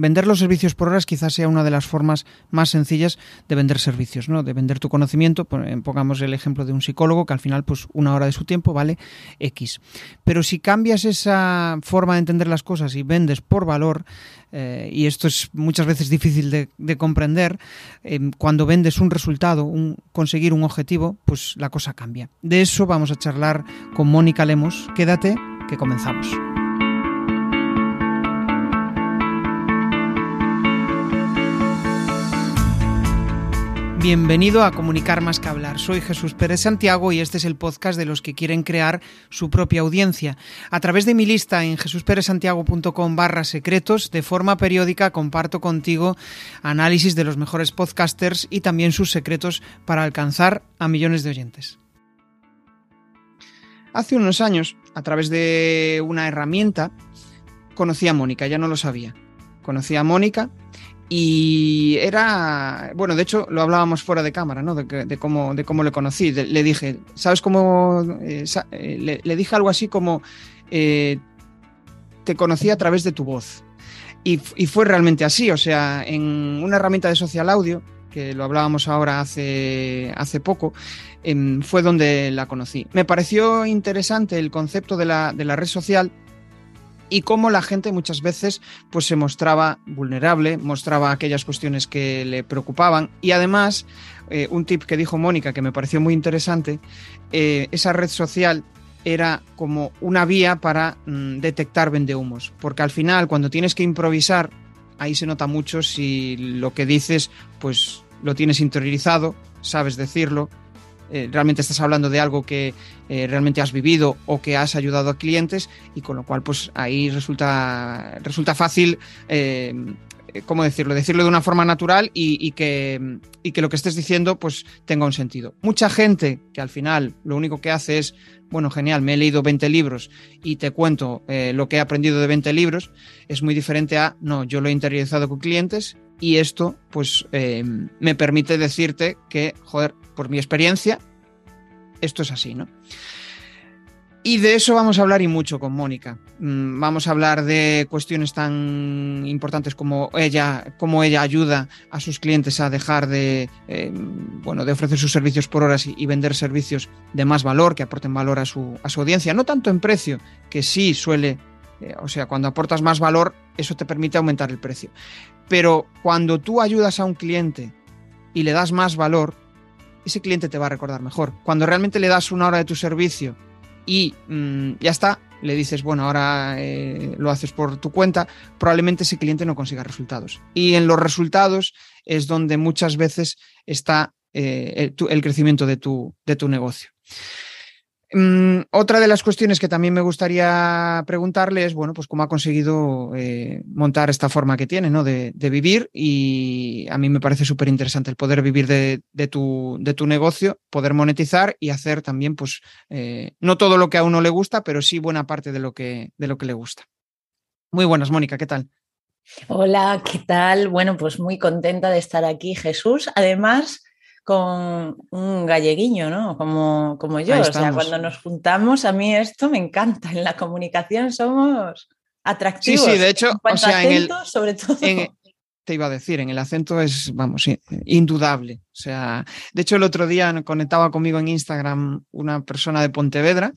vender los servicios por horas quizás sea una de las formas más sencillas de vender servicios, ¿no? De vender tu conocimiento, pongamos el ejemplo de un psicólogo que al final pues una hora de su tiempo vale X. Pero si cambias esa forma de entender las cosas y vendes por valor, eh, y esto es muchas veces difícil de, comprender, eh, cuando vendes un resultado, un, conseguir un objetivo, pues la cosa cambia. De eso vamos a charlar con Mónica Lemos. Quédate, que comenzamos. Bienvenido a Comunicar más que hablar. Soy Jesús Pérez Santiago y este es el podcast de los que quieren crear su propia audiencia. A través de mi lista en jesusperezsantiago.com barra secretos, de forma periódica comparto contigo análisis de los mejores podcasters y también sus secretos para alcanzar a millones de oyentes. Hace unos años, a través de una herramienta, conocí a Mónica, ya no lo sabía. Conocí a Mónica y era, bueno, de hecho lo hablábamos fuera de cámara, ¿no? De, cómo, de cómo le conocí. le dije, ¿sabes cómo? Eh, eh, le, dije algo así como, eh, te conocí a través de tu voz. Y, fue realmente así, o sea, en una herramienta de social audio, que lo hablábamos ahora hace, hace poco, em, fue donde la conocí. Me pareció interesante el concepto de la, de la red social y cómo la gente muchas veces pues se mostraba vulnerable, mostraba aquellas cuestiones que le preocupaban. Y además eh, un tip que dijo Mónica que me pareció muy interesante, eh, esa red social era como una vía para mm, detectar vendehumos, porque al final cuando tienes que improvisar, ahí se nota mucho si lo que dices pues lo tienes interiorizado, sabes decirlo, eh, realmente estás hablando de algo que eh, realmente has vivido o que has ayudado a clientes y con lo cual pues ahí resulta, resulta fácil, eh, ¿cómo decirlo? Decirlo de una forma natural y, que, y que lo que estés diciendo pues tenga un sentido. Mucha gente que al final lo único que hace es, bueno, genial, me he leído 20 libros y te cuento lo que he aprendido de 20 libros, es muy diferente a, no, yo lo he interiorizado con clientes y esto pues me permite decirte que, joder, por mi experiencia, esto es así, ¿no? Y de eso vamos a hablar y mucho con Mónica. Mm, vamos a hablar de cuestiones tan importantes como ella, cómo ella ayuda a sus clientes a dejar de, eh, bueno, de ofrecer sus servicios por horas y, vender servicios de más valor, que aporten valor a su, a su audiencia. No tanto en precio, que sí suele, eh, o sea, cuando aportas más valor, eso te permite aumentar el precio. Pero cuando tú ayudas a un cliente y le das más valor, ese cliente te va a recordar mejor. Cuando realmente le das una hora de tu servicio y mm, ya está, le dices, bueno, ahora eh, lo haces por tu cuenta, probablemente ese cliente no consiga resultados. Y en los resultados es donde muchas veces está eh, el, crecimiento de tu, de tu negocio. Mm, otra de las cuestiones que también me gustaría preguntarle es, bueno, pues cómo ha conseguido eh, montar esta forma que tiene, ¿no? De, vivir y a mí me parece súper interesante el poder vivir de, tu, negocio, poder monetizar y hacer también, pues, eh, no todo lo que a uno le gusta, pero sí buena parte de lo que le gusta. Muy buenas, Mónica, ¿qué tal? Hola, ¿qué tal? Bueno, pues muy contenta de estar aquí, Jesús. Además, con un galleguiño, ¿no? Como, como yo. O sea, cuando nos juntamos, a mí esto me encanta. En la comunicación somos atractivos. Sí, sí, de hecho, o sea, en el, sobre todo. te iba a decir, en el acento es, vamos, indudable. O sea, de hecho, el otro día conectaba conmigo en Instagram una persona de Pontevedra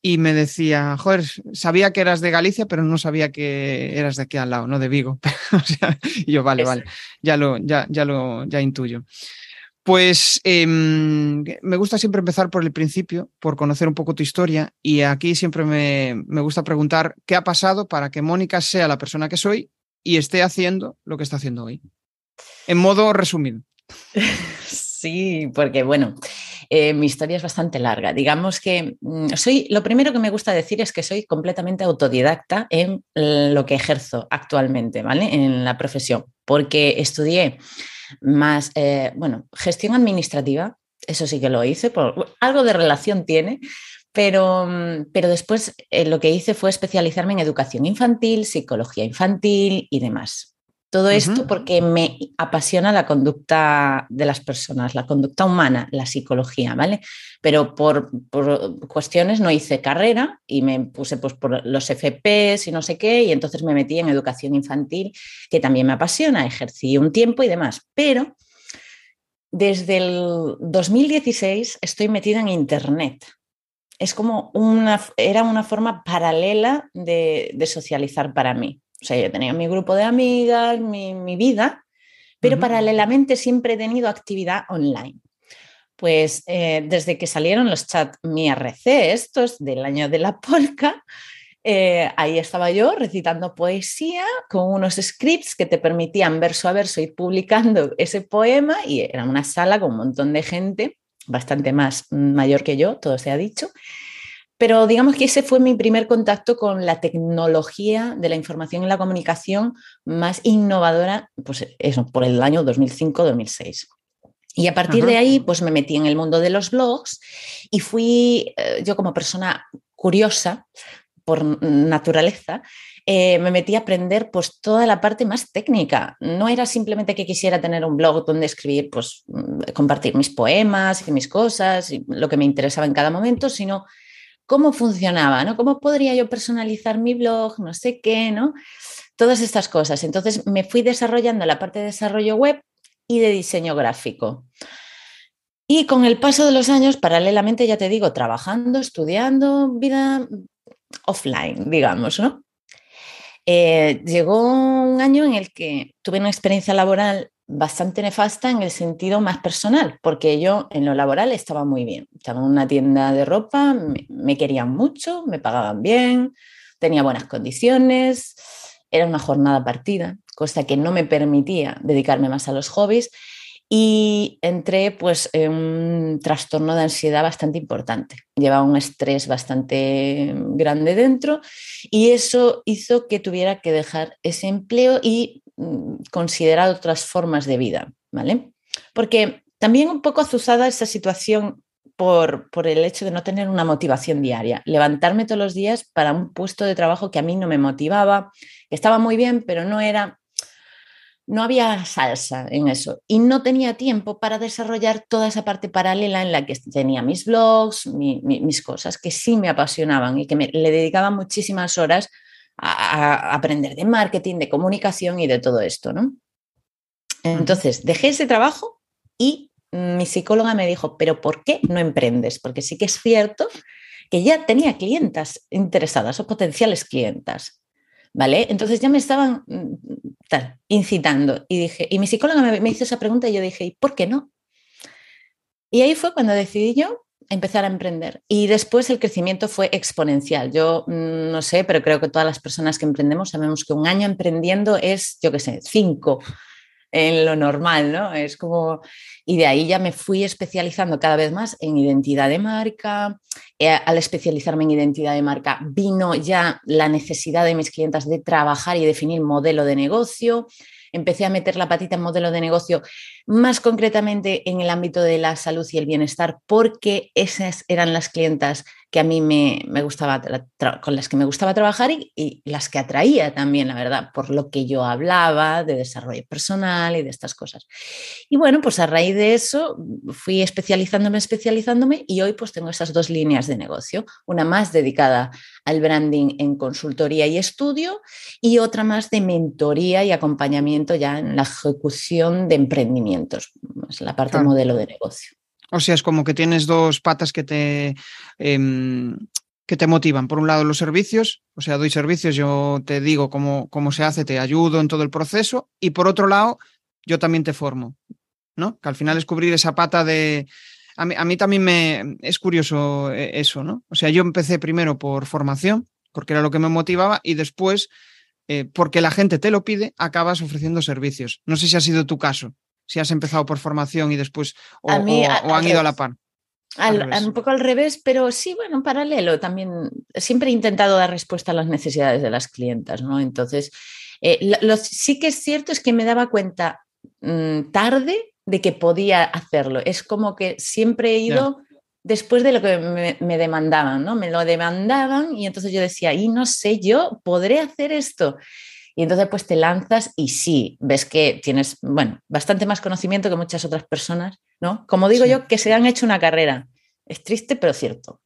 y me decía, joder, sabía que eras de Galicia, pero no sabía que eras de aquí al lado, ¿no? De Vigo. o sea, y yo, vale, vale, ya lo, ya, ya lo, ya intuyo. Pues em, me gusta siempre empezar por el principio, por conocer un poco tu historia y aquí siempre me, gusta preguntar qué ha pasado para que Mónica sea la persona que soy y esté haciendo lo que está haciendo hoy. En modo resumido. Sí, porque bueno, eh, mi historia es bastante larga. Digamos que mm, soy, lo primero que me gusta decir es que soy completamente autodidacta en lo que ejerzo actualmente, ¿vale? En la profesión, porque estudié más, eh, bueno, gestión administrativa, eso sí que lo hice, por, algo de relación tiene, pero, mm, pero después eh, lo que hice fue especializarme en educación infantil, psicología infantil y demás. Todo esto porque me apasiona la conducta de las personas, la conducta humana, la psicología, ¿vale? Pero por, cuestiones no hice carrera y me puse pues, por los FPs y no sé qué, y entonces me metí en educación infantil, que también me apasiona, ejercí un tiempo y demás. Pero desde el 2016 estoy metida en Internet. Es como una, era una forma paralela de socializar para mí. O sea, yo tenía mi grupo de amigas, mi, vida, pero paralelamente siempre he tenido actividad online. Pues eh, desde que salieron los chats Mi RC, estos del año de la polka, eh, ahí estaba yo recitando poesía con unos scripts que te permitían verso a verso ir publicando ese poema y era una sala con un montón de gente, bastante más mayor que yo, todo se ha dicho. Pero digamos que ese fue mi primer contacto con la tecnología de la información y la comunicación más innovadora, pues eso, por el año 2005-2006. Y a partir de ahí, pues me metí en el mundo de los blogs y fui, eh, yo como persona curiosa por naturaleza, eh, me metí a aprender pues toda la parte más técnica. No era simplemente que quisiera tener un blog donde escribir, pues mm, compartir mis poemas y mis cosas, y lo que me interesaba en cada momento, sino cómo funcionaba, ¿no? ¿Cómo podría yo personalizar mi blog? No sé qué, ¿no? Todas estas cosas. Entonces me fui desarrollando la parte de desarrollo web y de diseño gráfico. Y con el paso de los años, paralelamente, ya te digo, trabajando, estudiando, vida offline, digamos, ¿no? Eh, llegó un año en el que tuve una experiencia laboral bastante nefasta en el sentido más personal, porque yo en lo laboral estaba muy bien. Estaba en una tienda de ropa, me, querían mucho, me pagaban bien, tenía buenas condiciones, era una jornada partida, cosa que no me permitía dedicarme más a los hobbies y entré pues en un trastorno de ansiedad bastante importante. Llevaba un estrés bastante grande dentro y eso hizo que tuviera que dejar ese empleo y considerar otras formas de vida, ¿vale? Porque también un poco azuzada esa situación por, por, el hecho de no tener una motivación diaria. Levantarme todos los días para un puesto de trabajo que a mí no me motivaba, que estaba muy bien, pero no era, no había salsa en eso. Y no tenía tiempo para desarrollar toda esa parte paralela en la que tenía mis blogs, mis cosas que sí me apasionaban y que me, le dedicaba muchísimas horas a, aprender de marketing, de comunicación y de todo esto, ¿no? Entonces, dejé ese trabajo y mi psicóloga me dijo, pero ¿por qué no emprendes? Porque sí que es cierto que ya tenía clientas interesadas o potenciales clientas, ¿vale? Entonces ya me estaban mm, incitando y dije, y mi psicóloga me, me hizo esa pregunta y yo dije, ¿y por qué no? Y ahí fue cuando decidí yo empezar a emprender. Y después el crecimiento fue exponencial. Yo mm, no sé, pero creo que todas las personas que emprendemos sabemos que un año emprendiendo es, yo qué sé, cinco en lo normal, ¿no? Es como, y de ahí ya me fui especializando cada vez más en identidad de marca. Eh, al especializarme en identidad de marca, vino ya la necesidad de mis clientes de trabajar y definir modelo de negocio empecé a meter la patita en modelo de negocio, más concretamente en el ámbito de la salud y el bienestar, porque esas eran las clientas que a mí me, gustaba, con las que me gustaba trabajar y, las que atraía también, la verdad, por lo que yo hablaba de desarrollo personal y de estas cosas. Y bueno, pues a raíz de eso fui especializándome, especializándome y hoy pues tengo esas dos líneas de negocio, una más dedicada al branding en consultoría y estudio y otra más de mentoría y acompañamiento ya en la ejecución de emprendimientos, es la parte modelo de negocio. O sea, es como que tienes dos patas que te, em, que te motivan. Por un lado, los servicios, o sea, doy servicios, yo te digo cómo, cómo se hace, te ayudo en todo el proceso. Y por otro lado, yo también te formo, ¿no? Que al final es cubrir esa pata de... A mí, a mí también me es curioso eh, eso, ¿no? O sea, yo empecé primero por formación, porque era lo que me motivaba, y después, eh, porque la gente te lo pide, acabas ofreciendo servicios. No sé si ha sido tu caso si has empezado por formación y después o, han ido a la par. un poco al revés, pero sí, bueno, en paralelo también. Siempre he intentado dar respuesta a las necesidades de las clientas, ¿no? Entonces, eh, lo, sí que es cierto es que me daba cuenta mm, tarde de que podía hacerlo. Es como que siempre he ido después de lo que me, me, demandaban, ¿no? Me lo demandaban y entonces yo decía, y no sé, yo podré hacer esto. Y entonces pues te lanzas y sí, ves que tienes, bueno, bastante más conocimiento que muchas otras personas, ¿no? Como digo yo, que se han hecho una carrera. Es triste, pero cierto.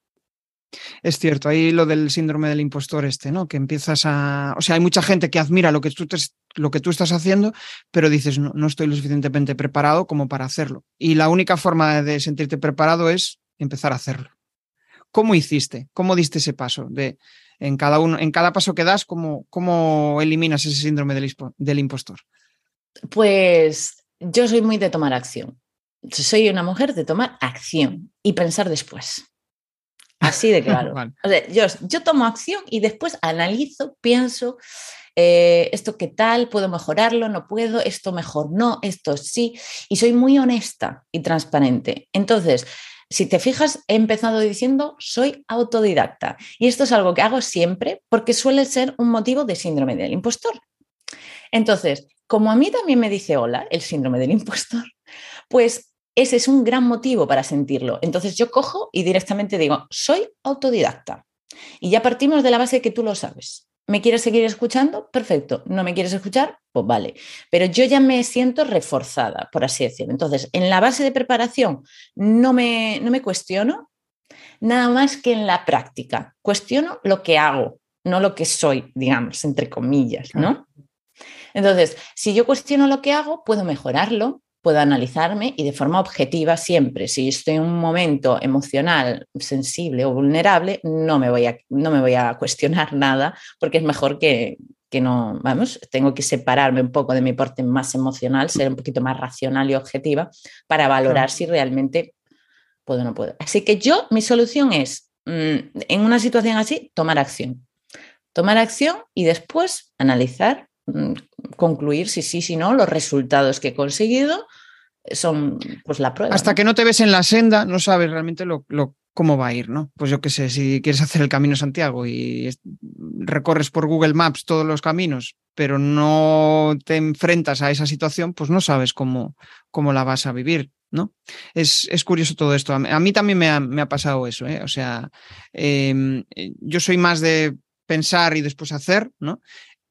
Es cierto, ahí lo del síndrome del impostor este, ¿no? Que empiezas a... O sea, hay mucha gente que admira lo que tú, lo que tú estás haciendo, pero dices, no, no estoy lo suficientemente preparado como para hacerlo. Y la única forma de sentirte preparado es empezar a hacerlo. ¿Cómo hiciste? ¿Cómo diste ese paso? De, en, cada uno, en cada paso que das, ¿cómo, cómo eliminas ese síndrome del, del impostor? Pues yo soy muy de tomar acción. Soy una mujer de tomar acción y pensar después. Así de claro. o sea, yo, yo, tomo acción y después analizo, pienso, eh, esto qué tal, puedo mejorarlo, no puedo, esto mejor no, esto sí. Y soy muy honesta y transparente. Entonces, si te fijas, he empezado diciendo soy autodidacta. Y esto es algo que hago siempre porque suele ser un motivo de síndrome del impostor. Entonces, como a mí también me dice hola el síndrome del impostor, pues ese es un gran motivo para sentirlo. Entonces yo cojo y directamente digo, soy autodidacta. Y ya partimos de la base que tú lo sabes. ¿Me quieres seguir escuchando? Perfecto. ¿No me quieres escuchar? Pues vale. Pero yo ya me siento reforzada, por así decirlo. Entonces, en la base de preparación no me, no me cuestiono nada más que en la práctica. Cuestiono lo que hago, no lo que soy, digamos, entre comillas, ¿no? Entonces, si yo cuestiono lo que hago, puedo mejorarlo, puedo analizarme y de forma objetiva siempre. Si estoy en un momento emocional sensible o vulnerable, no me voy a, no me voy a cuestionar nada porque es mejor que, que no, vamos, tengo que separarme un poco de mi parte más emocional, ser un poquito más racional y objetiva para valorar si realmente puedo o no puedo. Así que yo, mi solución es, mm, en una situación así, tomar acción. Tomar acción y después analizar concluir si sí, si no, los resultados que he conseguido son pues la prueba. Hasta que no te ves en la senda, no sabes realmente lo, cómo va a ir, ¿no? Pues yo qué sé, si quieres hacer el Camino Santiago y recorres por Google Maps todos los caminos, pero no te enfrentas a esa situación, pues no sabes cómo, cómo la vas a vivir. ¿no? Es, curioso todo esto. A mí también me ha, pasado eso, ¿eh? O sea, em, yo soy más de pensar y después hacer, ¿no?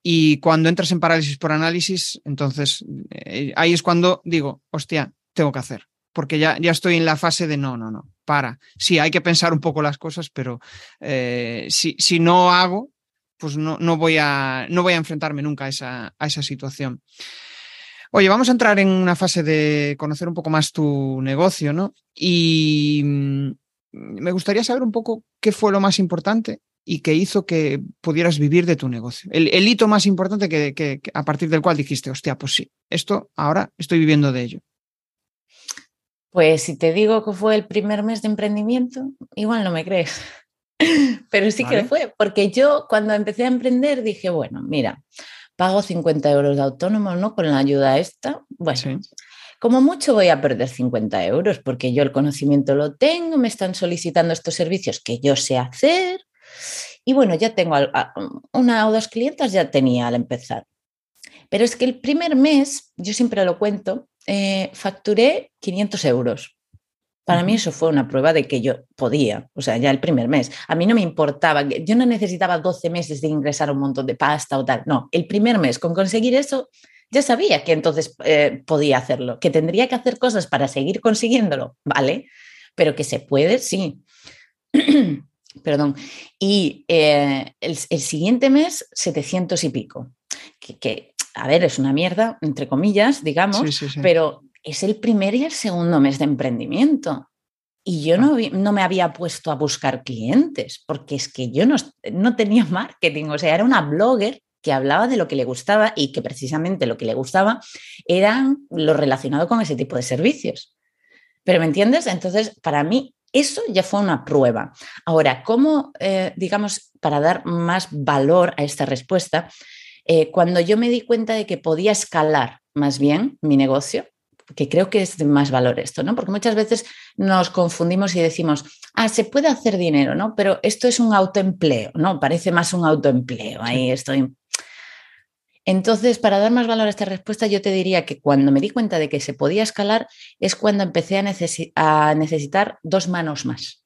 Y cuando entras en parálisis por análisis, entonces eh, ahí es cuando digo, hostia, tengo que hacer, porque ya, ya estoy en la fase de no, no, no, para. Sí, hay que pensar un poco las cosas, pero eh, si, si, no hago, pues no, no, voy a, no voy a enfrentarme nunca a esa, a esa situación. Oye, vamos a entrar en una fase de conocer un poco más tu negocio, ¿no? Y mm, me gustaría saber un poco qué fue lo más importante y que hizo que pudieras vivir de tu negocio? El, hito más importante que, a partir del cual dijiste, hostia, pues sí, esto ahora estoy viviendo de ello. Pues si te digo que fue el primer mes de emprendimiento, igual no me crees. Pero sí que fue, porque yo cuando empecé a emprender dije, bueno, mira, pago 50 euros de autónomo, ¿no? Con la ayuda esta. Bueno, como mucho voy a perder 50 euros porque yo el conocimiento lo tengo, me están solicitando estos servicios que yo sé hacer, y bueno, ya tengo una o dos clientes, ya tenía al empezar. Pero es que el primer mes, yo siempre lo cuento, eh, facturé 500 euros. Para mí eso fue una prueba de que yo podía, o sea, ya el primer mes. A mí no me importaba, yo no necesitaba 12 meses de ingresar un montón de pasta o tal. No, el primer mes con conseguir eso, ya sabía que entonces eh, podía hacerlo, que tendría que hacer cosas para seguir consiguiéndolo, ¿vale? Pero que se puede, sí. Perdón. Y eh, el, siguiente mes, 700 y pico. Que, a ver, es una mierda, entre comillas, digamos, pero es el primer y el segundo mes de emprendimiento. Y yo no, no, me había puesto a buscar clientes, porque es que yo no, no tenía marketing, o sea, era una blogger que hablaba de lo que le gustaba y que precisamente lo que le gustaba era lo relacionado con ese tipo de servicios. Pero ¿me entiendes? Entonces, para mí eso ya fue una prueba. Ahora, ¿cómo, eh, digamos, para dar más valor a esta respuesta, eh, cuando yo me di cuenta de que podía escalar más bien mi negocio, que creo que es de más valor esto, ¿no? Porque muchas veces nos confundimos y decimos, ah, se puede hacer dinero, ¿no? Pero esto es un autoempleo, ¿no? Parece más un autoempleo. Ahí estoy entonces, para dar más valor a esta respuesta, yo te diría que cuando me di cuenta de que se podía escalar es cuando empecé a, necesitar dos manos más.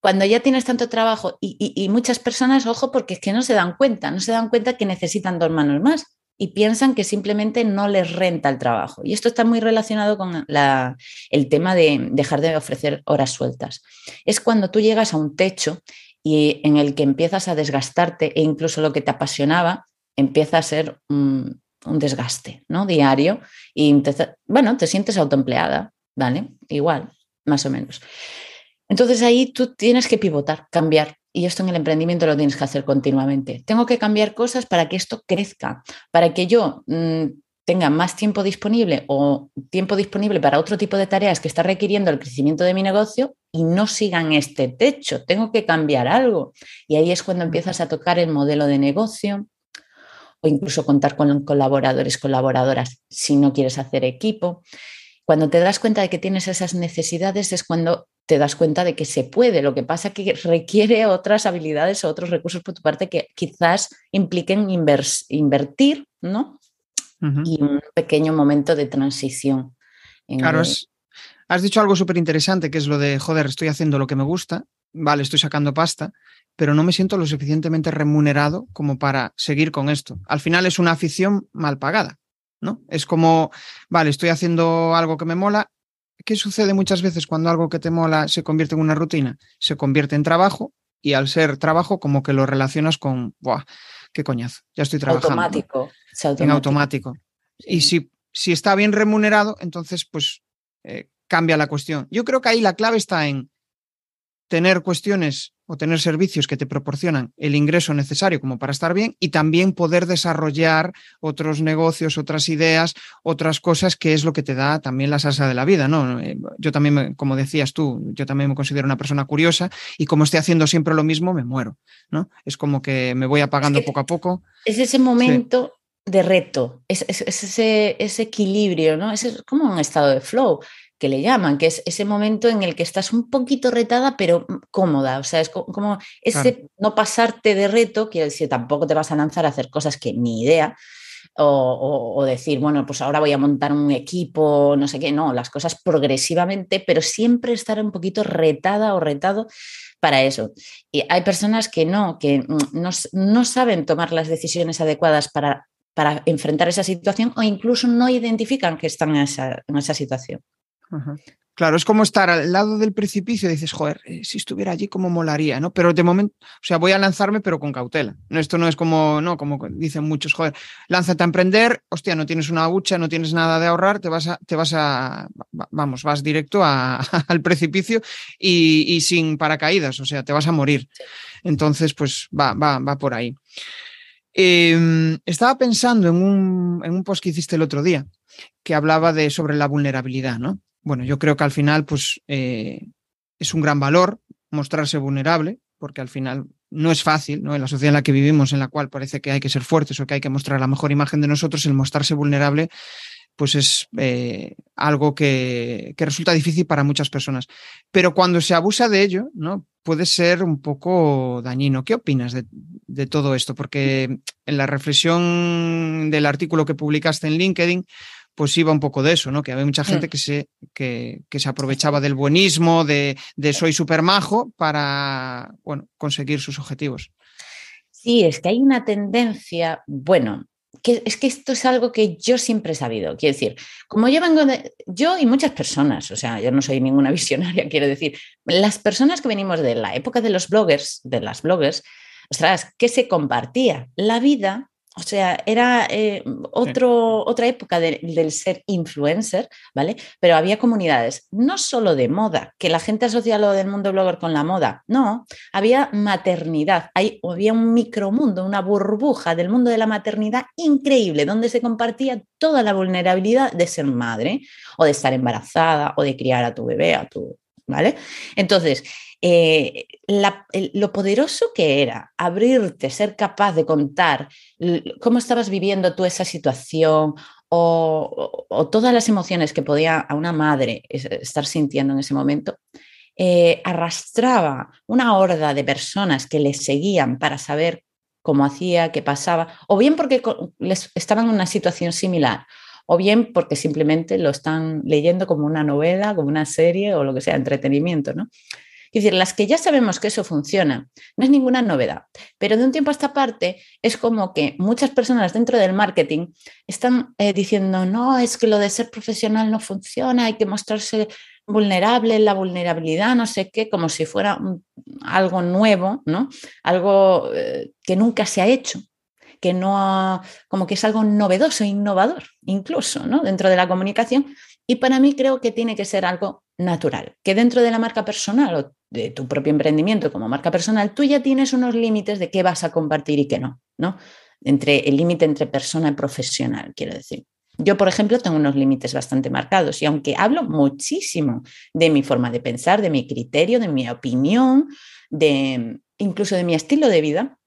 cuando ya tienes tanto trabajo y, muchas personas, ojo, porque es que no se dan cuenta, no se dan cuenta que necesitan dos manos más y piensan que simplemente no les renta el trabajo. Y esto está muy relacionado con el tema de dejar de ofrecer horas sueltas. Es cuando tú llegas a un techo y en el que empiezas a desgastarte e incluso lo que te apasionaba empieza a ser un, desgaste ¿no? diario y bueno, te sientes autoempleada, ¿vale? Igual, más o menos. Entonces ahí tú tienes que pivotar, cambiar. Y esto en el emprendimiento lo tienes que hacer continuamente. Tengo que cambiar cosas para que esto crezca, para que yo mm, tenga más tiempo disponible o tiempo disponible para otro tipo de tareas que está requiriendo el crecimiento de mi negocio y no sigan este techo. Tengo que cambiar algo. Y ahí es cuando empiezas a tocar el modelo de negocio o incluso contar con colaboradores, colaboradoras si no quieres hacer equipo. Cuando te das cuenta de que tienes esas necesidades es cuando te das cuenta de que se puede. Lo que pasa es que requiere otras habilidades o otros recursos por tu parte que quizás impliquen invertir, ¿no? Y un pequeño momento de transición. claro, has dicho algo súper interesante, que es lo de, joder, estoy haciendo lo que me gusta, vale, estoy sacando pasta, pero no me siento lo suficientemente remunerado como para seguir con esto. Al final es una afición mal pagada. ¿no? Es como, vale, estoy haciendo algo que me mola. ¿Qué sucede muchas veces cuando algo que te mola se convierte en una rutina? Se convierte en trabajo y al ser trabajo como que lo relacionas con, ¡buah! ¡Qué coñazo! Ya estoy trabajando. Automático. En automático. Y si, si está bien remunerado, entonces pues eh, cambia la cuestión. Yo creo que ahí la clave está en tener cuestiones o tener servicios que te proporcionan el ingreso necesario como para estar bien y también poder desarrollar otros negocios, otras ideas, otras cosas que es lo que te da también la salsa de la vida, ¿no? Eh, yo también, como decías tú, yo también me considero una persona curiosa y como estoy haciendo siempre lo mismo, me muero, ¿no? Es como que me voy apagando poco a poco. Es ese momento de reto, es, ese, ese, equilibrio, ¿no? Es como un estado de flow que le llaman, que es ese momento en el que estás un poquito retada, pero cómoda. O sea, es como ese no pasarte de reto, que decir, tampoco te vas a lanzar a hacer cosas que ni idea. O, decir, bueno, pues ahora voy a montar un equipo, no sé qué, no, las cosas progresivamente, pero siempre estar un poquito retada o retado para eso. Y hay personas que no, que no, no saben tomar las decisiones adecuadas para, para enfrentar esa situación o incluso no identifican que están en esa, en esa situación. Claro, es como estar al lado del precipicio dices, joder, eh, si estuviera allí, cómo molaría, ¿no? Pero de momento, o sea, voy a lanzarme, pero con cautela. Esto no es como, no, como dicen muchos, joder, lánzate a emprender, hostia, no tienes una hucha, no tienes nada de ahorrar, te vas a, te vas a, vamos, vas directo al precipicio y, sin paracaídas, o sea, te vas a morir. Entonces, pues va, va, va por ahí. Em, estaba pensando en un, en un post que hiciste el otro día, que hablaba de sobre la vulnerabilidad, ¿no? Bueno, yo creo que al final, pues eh, es un gran valor mostrarse vulnerable, porque al final no es fácil, ¿no? En la sociedad en la que vivimos, en la cual parece que hay que ser fuertes o que hay que mostrar la mejor imagen de nosotros, el mostrarse vulnerable, pues es eh, algo que, resulta difícil para muchas personas. Pero cuando se abusa de ello, ¿no? Puede ser un poco dañino. ¿Qué opinas de, de todo esto? Porque en la reflexión del artículo que publicaste en LinkedIn, pues iba un poco de eso, ¿no? Que había mucha gente mm. que se, que, se aprovechaba del buenismo, de, soy súper majo para, bueno, conseguir sus objetivos. Sí, es que hay una tendencia, bueno, que es que esto es algo que yo siempre he sabido. Quiero decir, como yo vengo de, yo y muchas personas, o sea, yo no soy ninguna visionaria, quiero decir, las personas que venimos de la época de los bloggers, de las bloggers, ostras, ¿qué se compartía? La vida o sea, era eh, otro, otra época del ser influencer, ¿vale? Pero había comunidades, no solo de moda, que la gente asocia lo del mundo blogger con la moda, no, había maternidad, hay, había un micromundo, una burbuja del mundo de la maternidad increíble, donde se compartía toda la vulnerabilidad de ser madre, o de estar embarazada, o de criar a tu bebé, a tu, ¿vale? Entonces, eh, lo poderoso que era abrirte, ser capaz de contar cómo estabas viviendo tú esa situación o, todas las emociones que podía a una madre estar sintiendo en ese momento, eh, arrastraba una horda de personas que le seguían para saber cómo hacía, qué pasaba, o bien porque les estaban en una situación similar, o bien porque simplemente lo están leyendo como una novela, como una serie o lo que sea, entretenimiento, ¿no? Es decir, las que ya sabemos que eso funciona, no es ninguna novedad, pero de un tiempo a esta parte es como que muchas personas dentro del marketing están eh, diciendo, no, es que lo de ser profesional no funciona, hay que mostrarse vulnerable, la vulnerabilidad, no sé qué, como si fuera algo nuevo, ¿no? Algo eh, que nunca se ha hecho que no, como que es algo novedoso, innovador, incluso, ¿no? Dentro de la comunicación. Y para mí creo que tiene que ser algo natural, que dentro de la marca personal o de tu propio emprendimiento como marca personal, tú ya tienes unos límites de qué vas a compartir y qué no, ¿no? Entre el límite entre persona y profesional, quiero decir. Yo, por ejemplo, tengo unos límites bastante marcados y aunque hablo muchísimo de mi forma de pensar, de mi criterio, de mi opinión, de incluso de mi estilo de vida,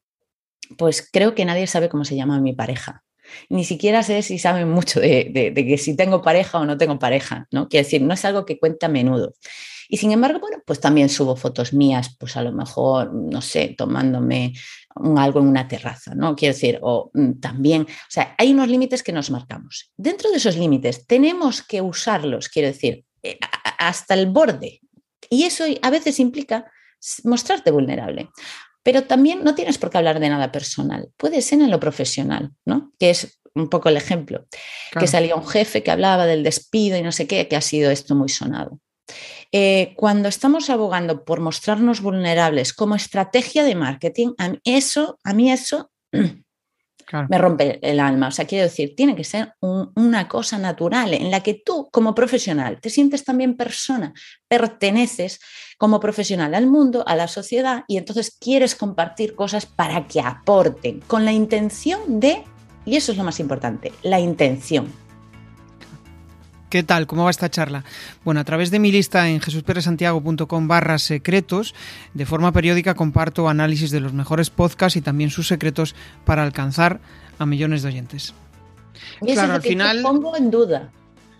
pues creo que nadie sabe cómo se llama mi pareja. Ni siquiera sé si saben mucho de, que si tengo pareja o no tengo pareja, ¿no? Quiero decir, no es algo que cuenta a menudo. Y sin embargo, bueno, pues también subo fotos mías, pues a lo mejor, no sé, tomándome algo en una terraza, ¿no? Quiero decir, o mm, también, o sea, hay unos límites que nos marcamos. Dentro de esos límites tenemos que usarlos, quiero decir, eh, hasta el borde. Y eso a veces implica mostrarte vulnerable. Pero también no tienes por qué hablar de nada personal, puede ser en lo profesional, ¿no? Que es un poco el ejemplo, que salía un jefe que hablaba del despido y no sé qué, que ha sido esto muy sonado. Eh, cuando estamos abogando por mostrarnos vulnerables como estrategia de marketing, a eso, a mí eso me rompe el alma. O sea, quiero decir, tiene que ser una cosa natural en la que tú como profesional te sientes también persona, perteneces como profesional al mundo, a la sociedad y entonces quieres compartir cosas para que aporten con la intención de, y eso es lo más importante, la intención ¿Qué tal? ¿Cómo va esta charla? Bueno, a través de mi lista en jesusperesantiago.com barra secretos, de forma periódica comparto análisis de los mejores podcasts y también sus secretos para alcanzar a millones de oyentes. Y claro, al final pongo en duda.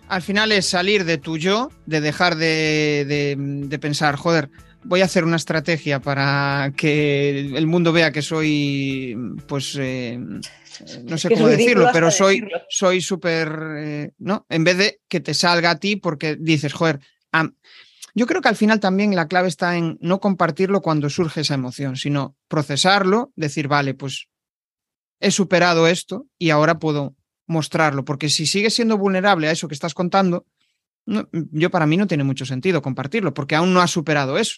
Al final es salir de tu yo, de dejar de, de pensar, joder, voy a hacer una estrategia para que el mundo vea que soy, pues, eh, no sé cómo decirlo, pero soy soy súper, eh, ¿no? En vez de que te salga a ti porque dices, joder, yo creo que al final también la clave está en no compartirlo cuando surge esa emoción, sino procesarlo, decir, vale, pues he superado esto y ahora puedo mostrarlo, porque si sigues siendo vulnerable a eso que estás contando, yo para mí no tiene mucho sentido compartirlo, porque aún no has superado eso.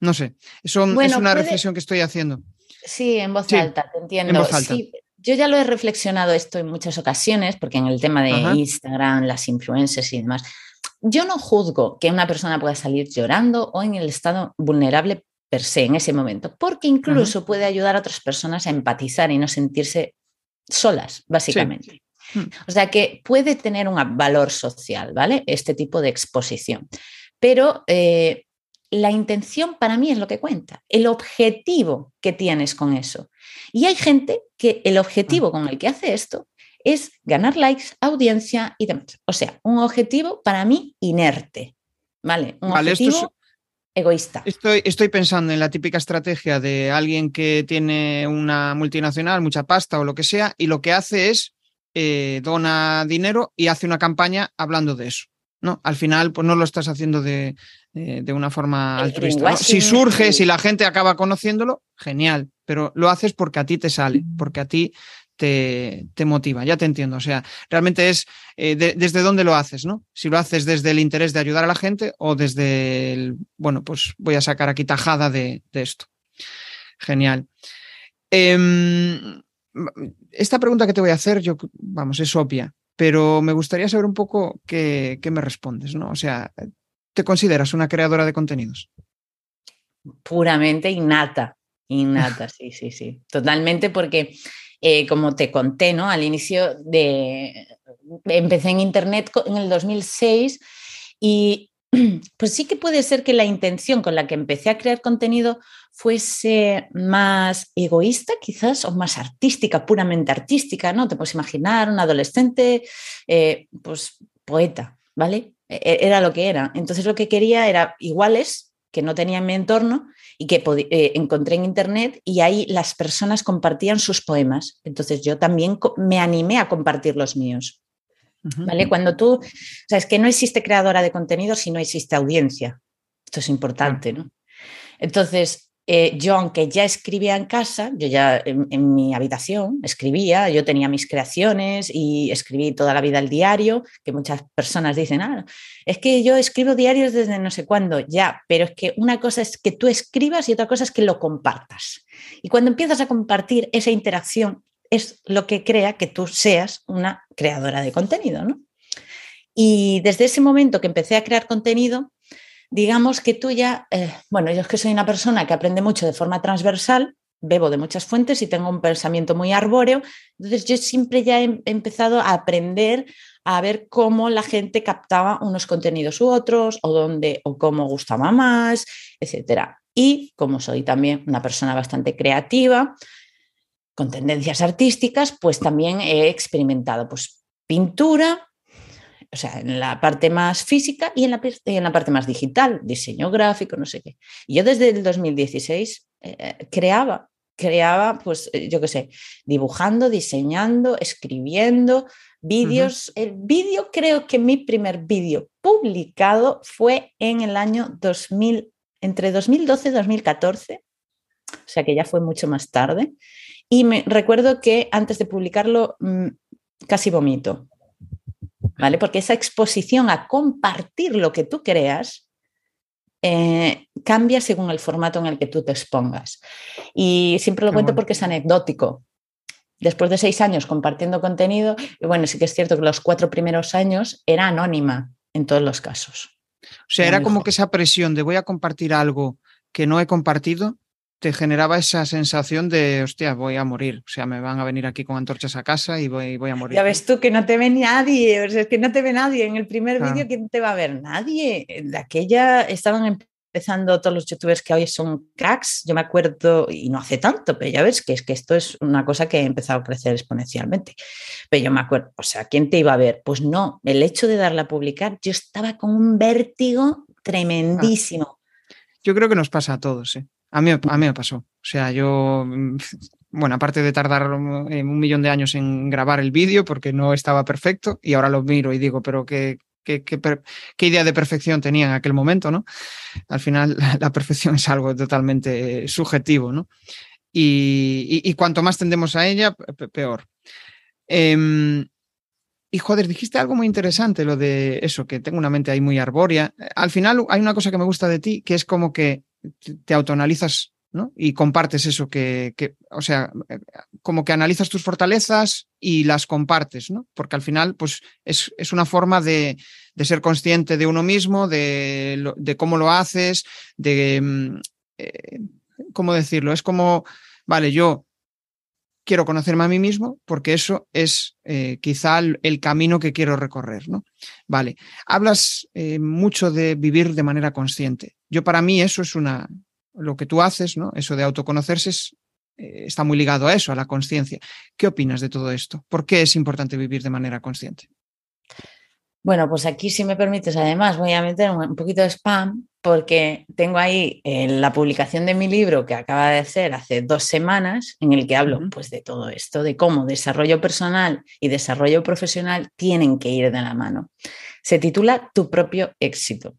No sé, eso es una reflexión que estoy haciendo. Sí, en voz alta, te entiendo. Sí, yo ya lo he reflexionado esto en muchas ocasiones, porque en el tema de Instagram, las influencers y demás, yo no juzgo que una persona pueda salir llorando o en el estado vulnerable per se en ese momento, porque incluso puede ayudar a otras personas a empatizar y no sentirse solas, básicamente. Hmm. O sea que puede tener un valor social, ¿vale? Este tipo de exposición. Pero eh, la intención para mí es lo que cuenta, el objetivo que tienes con eso. Y hay gente que el objetivo con el que hace esto es ganar likes, audiencia y demás. O sea, un objetivo para mí inerte, ¿vale? Un objetivo egoísta. Estoy, estoy pensando en la típica estrategia de alguien que tiene una multinacional, mucha pasta o lo que sea, y lo que hace es eh, dona dinero y hace una campaña hablando de eso. ¿No? Al final, pues no lo estás haciendo de, una forma altruista. Si surge, si la gente acaba conociéndolo, genial, pero lo haces porque a ti te sale, porque a ti te, te motiva, ya te entiendo. O sea, realmente es eh, desde dónde lo haces, ¿no? Si lo haces desde el interés de ayudar a la gente o desde el, bueno, pues voy a sacar aquí tajada de, esto. Genial. Em, esta pregunta que te voy a hacer, yo, vamos, es obvia pero me gustaría saber un poco qué, me respondes, ¿no? O sea, ¿te consideras una creadora de contenidos? Puramente innata, innata, sí, sí, sí, totalmente porque eh, como te conté, ¿no? Al inicio de, empecé en Internet en el 2006 y pues sí que puede ser que la intención con la que empecé a crear contenido fuese más egoísta quizás o más artística, puramente artística, ¿no? Te puedes imaginar un adolescente, eh, pues poeta, ¿vale? E, e, era lo que era. Entonces lo que quería era iguales que no tenía en mi entorno y que eh, encontré en internet y ahí las personas compartían sus poemas. Entonces yo también me animé a compartir los míos. ¿Vale? Cuando tú, o sea, es que no existe creadora de contenido si no existe audiencia. Esto es importante, ¿no? Entonces, eh, yo, aunque ya escribía en casa, yo ya en, mi habitación escribía, yo tenía mis creaciones y escribí toda la vida el diario, que muchas personas dicen, ah, es que yo escribo diarios desde no sé cuándo, ya, pero es que una cosa es que tú escribas y otra cosa es que lo compartas. Y cuando empiezas a compartir esa interacción es lo que crea que tú seas una creadora de contenido, ¿no? Y desde ese momento que empecé a crear contenido, digamos que tú ya, eh, bueno, yo es que soy una persona que aprende mucho de forma transversal, bebo de muchas fuentes y tengo un pensamiento muy arbóreo, entonces yo siempre ya he empezado a aprender a ver cómo la gente captaba unos contenidos u otros, o dónde o cómo gustaba más, etcétera. Y como soy también una persona bastante creativa, con tendencias artísticas, pues también he experimentado pues, pintura, o sea, en la parte más física y en la, en la parte más digital, diseño gráfico, no sé qué. Y yo desde el 2016 eh, creaba, creaba, pues eh, yo qué sé, dibujando, diseñando, escribiendo vídeos. El vídeo, creo que mi primer vídeo publicado fue en el año 2000, entre 2012 y 2014, o sea que ya fue mucho más tarde. Y me recuerdo que antes de publicarlo mm, casi vomito ¿vale? Porque esa exposición a compartir lo que tú creas eh, cambia según el formato en el que tú te expongas. Y siempre lo cuento porque es anecdótico. Después de seis años compartiendo contenido, bueno, sí que es cierto que los cuatro primeros años era anónima en todos los casos. O sea, era como que esa presión de voy a compartir algo que no he compartido, te generaba esa sensación de, hostia, voy a morir. O sea, me van a venir aquí con antorchas a casa y voy, voy a morir. Ya ves tú que no te ve nadie, o sea, es que no te ve nadie. En el primer vídeo, ¿quién te va a ver? Nadie. De aquella estaban empezando todos los youtubers que hoy son cracks, yo me acuerdo, y no hace tanto, pero ya ves que es que esto es una cosa que ha empezado a crecer exponencialmente. Pero yo me acuerdo, o sea, ¿quién te iba a ver? Pues no, el hecho de darla a publicar, yo estaba con un vértigo tremendísimo. Yo creo que nos pasa a todos, ¿eh? A mí, a mí me pasó. O sea, yo, bueno, aparte de tardar eh, un millón de años en grabar el vídeo porque no estaba perfecto y ahora lo miro y digo, pero qué, qué, qué, idea de perfección tenía en aquel momento, ¿no? Al final la perfección es algo totalmente subjetivo, ¿no? Y, y, cuanto más tendemos a ella, peor. Em, y joder, dijiste algo muy interesante, lo de eso, que tengo una mente ahí muy arbórea. Al final hay una cosa que me gusta de ti, que es como que te autoanalizas ¿no? y compartes eso que, o sea, como que analizas tus fortalezas y las compartes, ¿no? Porque al final, pues es, una forma de, ser consciente de uno mismo, de, de cómo lo haces, de, mm, eh, ¿cómo decirlo? Es como, vale, yo quiero conocerme a mí mismo porque eso es eh, quizá el, camino que quiero recorrer, ¿no? Vale, hablas eh, mucho de vivir de manera consciente. Yo para mí eso es una, lo que tú haces, ¿no? Eso de autoconocerse eh, está muy ligado a eso, a la conciencia. ¿Qué opinas de todo esto? ¿Por qué es importante vivir de manera consciente? Bueno, pues aquí, si me permites, además voy a meter un poquito de spam porque tengo ahí eh, la publicación de mi libro que acaba de hacer hace dos semanas, en el que hablo pues, de todo esto, de cómo desarrollo personal y desarrollo profesional tienen que ir de la mano. Se titula Tu propio éxito.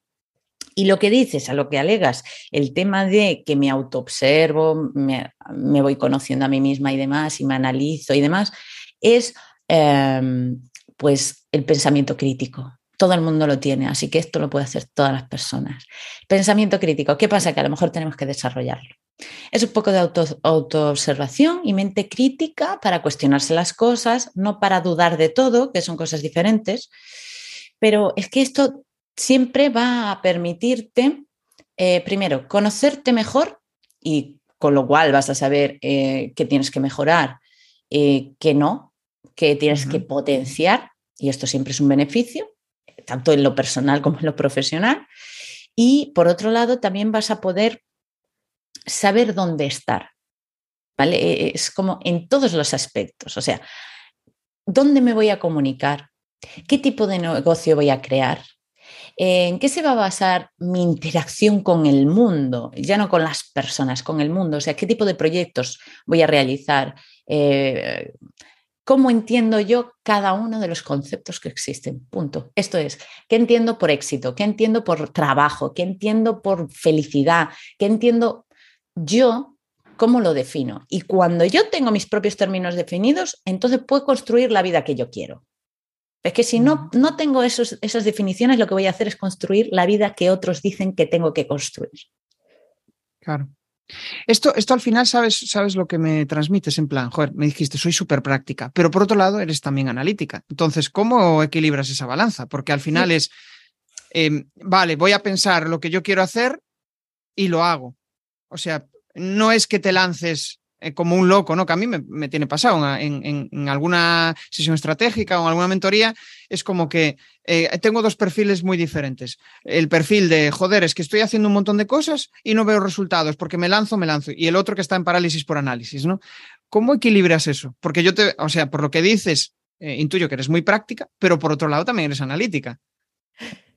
Y lo que dices, a lo que alegas, el tema de que me autoobservo, me, me voy conociendo a mí misma y demás, y me analizo y demás, es em, pues el pensamiento crítico. Todo el mundo lo tiene, así que esto lo puede hacer todas las personas. Pensamiento crítico, ¿qué pasa? Que a lo mejor tenemos que desarrollarlo. Es un poco de auto, autoobservación y mente crítica para cuestionarse las cosas, no para dudar de todo, que son cosas diferentes. Pero es que esto siempre va a permitirte, eh, primero, conocerte mejor y con lo cual vas a saber eh, qué tienes que mejorar, eh, qué no, qué tienes que potenciar, y esto siempre es un beneficio tanto en lo personal como en lo profesional. Y por otro lado, también vas a poder saber dónde estar. ¿vale? E, es como en todos los aspectos. O sea, ¿dónde me voy a comunicar? ¿Qué tipo de negocio voy a crear? ¿En qué se va a basar mi interacción con el mundo? Ya no con las personas, con el mundo. O sea, ¿qué tipo de proyectos voy a realizar? Eh, cómo entiendo yo cada uno de los conceptos que existen. Punto. Esto es, ¿qué entiendo por éxito? ¿Qué entiendo por trabajo? ¿Qué entiendo por felicidad? ¿Qué entiendo yo? ¿Cómo lo defino? Y cuando yo tengo mis propios términos definidos, entonces puedo construir la vida que yo quiero. Es que si no, no tengo esos, esas definiciones, lo que voy a hacer es construir la vida que otros dicen que tengo que construir. Claro. Esto, esto al final, sabes, sabes lo que me transmites en plan, joder, me dijiste, soy súper práctica, pero por otro lado eres también analítica. Entonces, ¿cómo equilibras esa balanza? Porque al final es, em, vale, voy a pensar lo que yo quiero hacer y lo hago. O sea, no es que te lances eh, como un loco, ¿no? Que a mí me, tiene pasado en, alguna sesión estratégica o en alguna mentoría, es como que eh, tengo dos perfiles muy diferentes. El perfil de, joder, es que estoy haciendo un montón de cosas y no veo resultados porque me lanzo, me lanzo. Y el otro que está en parálisis por análisis, ¿no? ¿Cómo equilibras eso? Porque yo te, o sea, por lo que dices, eh, intuyo que eres muy práctica, pero por otro lado también eres analítica.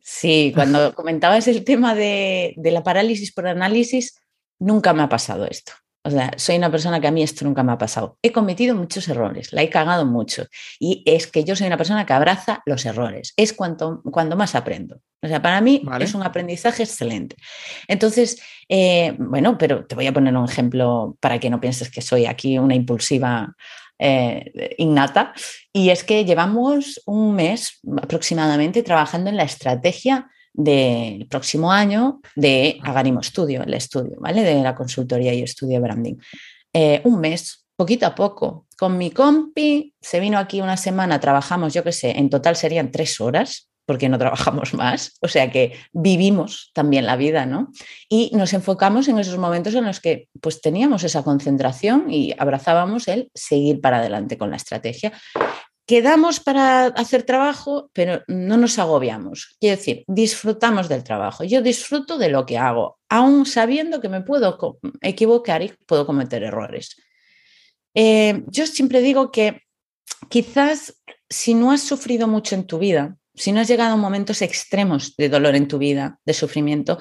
Sí, cuando comentabas el tema de la parálisis por análisis, nunca me ha pasado esto. O sea, soy una persona que a mí esto nunca me ha pasado. He cometido muchos errores, la he cagado mucho. Y es que yo soy una persona que abraza los errores. Es cuando, cuando más aprendo. O sea, para mí es un aprendizaje excelente. Entonces, eh, bueno, pero te voy a poner un ejemplo para que no pienses que soy aquí una impulsiva eh, innata. Y es que llevamos un mes aproximadamente trabajando en la estrategia del próximo año de Agarimo Studio, el estudio, ¿vale? De la consultoría y estudio branding. Eh, un mes, poquito a poco. Con mi compi se vino aquí una semana, trabajamos, yo qué sé, en total serían tres horas, porque no trabajamos más, o sea que vivimos también la vida, ¿no? Y nos enfocamos en esos momentos en los que pues teníamos esa concentración y abrazábamos el seguir para adelante con la estrategia quedamos para hacer trabajo, pero no nos agobiamos. Quiero decir, disfrutamos del trabajo. Yo disfruto de lo que hago, aún sabiendo que me puedo equivocar y puedo cometer errores. Eh, yo siempre digo que quizás si no has sufrido mucho en tu vida, si no has llegado a momentos extremos de dolor en tu vida, de sufrimiento,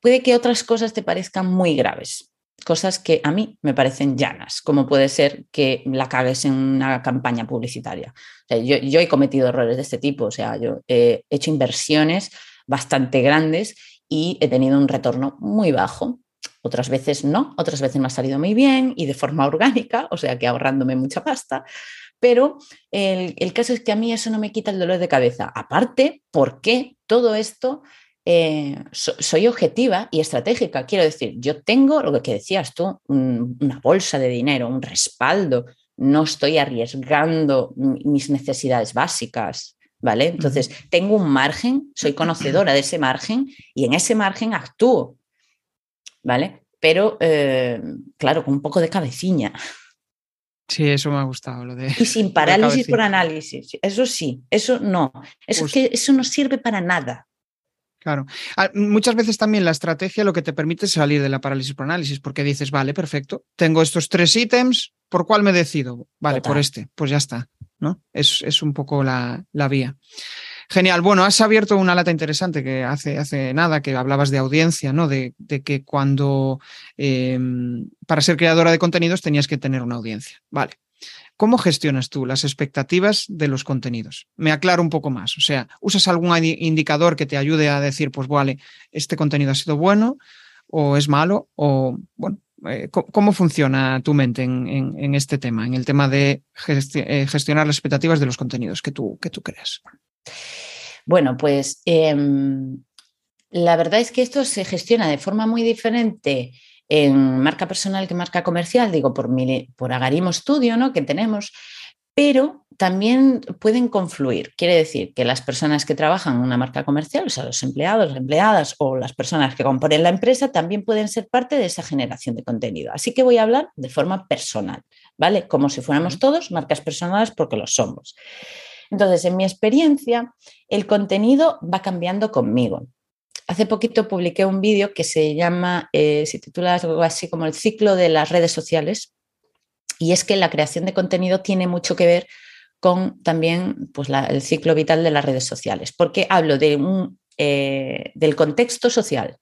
puede que otras cosas te parezcan muy graves cosas que a mí me parecen llanas, como puede ser que la cagues en una campaña publicitaria. yo, he cometido errores de este tipo, o sea, yo he hecho inversiones bastante grandes y he tenido un retorno muy bajo. Otras veces no, otras veces me ha salido muy bien y de forma orgánica, o sea que ahorrándome mucha pasta, pero el, el caso es que a mí eso no me quita el dolor de cabeza. Aparte, ¿por qué todo esto eh, soy objetiva y estratégica. Quiero decir, yo tengo lo que decías tú, una bolsa de dinero, un respaldo, no estoy arriesgando mis necesidades básicas. ¿Vale? Entonces, tengo un margen, soy conocedora de ese margen y en ese margen actúo. ¿Vale? Pero, eh, claro, con un poco de cabeciña. Sí, eso me ha gustado. Lo de, y sin parálisis por análisis. Eso sí, eso no. Eso, que, eso no sirve para nada. Claro. Ah, muchas veces también la estrategia lo que te permite es salir de la parálisis por análisis, porque dices, vale, perfecto, tengo estos tres ítems, ¿por cuál me decido? Vale, por este, pues ya está, ¿no? Es, es un poco la, la, vía. Genial. Bueno, has abierto una lata interesante que hace, hace nada, que hablabas de audiencia, ¿no? De, de que cuando em, para ser creadora de contenidos tenías que tener una audiencia. Vale. ¿Cómo gestionas tú las expectativas de los contenidos? Me aclaro un poco más. O sea, ¿usas algún indicador que te ayude a decir, pues vale, este contenido ha sido bueno o es malo? O, bueno, eh, ¿cómo funciona tu mente en, este tema, en el tema de eh, gestionar las expectativas de los contenidos que tú, que tú creas? Bueno, pues em, la verdad es que esto se gestiona de forma muy diferente en marca personal que marca comercial, digo, por, por Agarimo Studio, ¿no? Que tenemos, pero también pueden confluir. Quiere decir que las personas que trabajan en una marca comercial, o sea, los empleados, empleadas o las personas que componen la empresa, también pueden ser parte de esa generación de contenido. Así que voy a hablar de forma personal, ¿vale? Como si fuéramos todos marcas personales porque lo somos. Entonces, en mi experiencia, el contenido va cambiando conmigo hace poquito publiqué un vídeo que se llama, eh, se titula algo así como el ciclo de las redes sociales. Y es que la creación de contenido tiene mucho que ver con también pues, el ciclo vital de las redes sociales, porque hablo eh, del contexto social.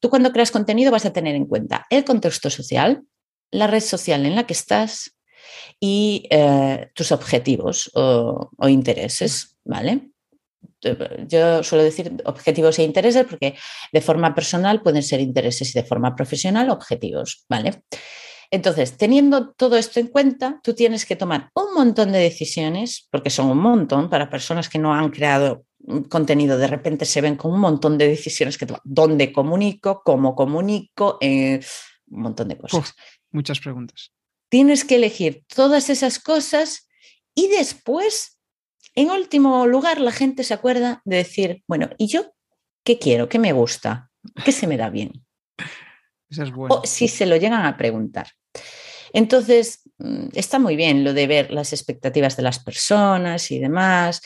Tú cuando creas contenido vas a tener en cuenta el contexto social, la red social en la que estás, y eh, tus objetivos o, intereses, ¿vale? Yo suelo decir objetivos e intereses porque de forma personal pueden ser intereses y de forma profesional objetivos, ¿vale? Entonces, teniendo todo esto en cuenta, tú tienes que tomar un montón de decisiones, porque son un montón para personas que no han creado contenido, de repente se ven con un montón de decisiones que toman. ¿Dónde comunico? ¿Cómo comunico? Eh, un montón de cosas. muchas preguntas. Tienes que elegir todas esas cosas y después, en último lugar, la gente se acuerda de decir, bueno, ¿y yo qué quiero? ¿Qué me gusta? ¿Qué se me da bien? O si se lo llegan a preguntar. Entonces, mm, está muy bien lo de ver las expectativas de las personas y demás,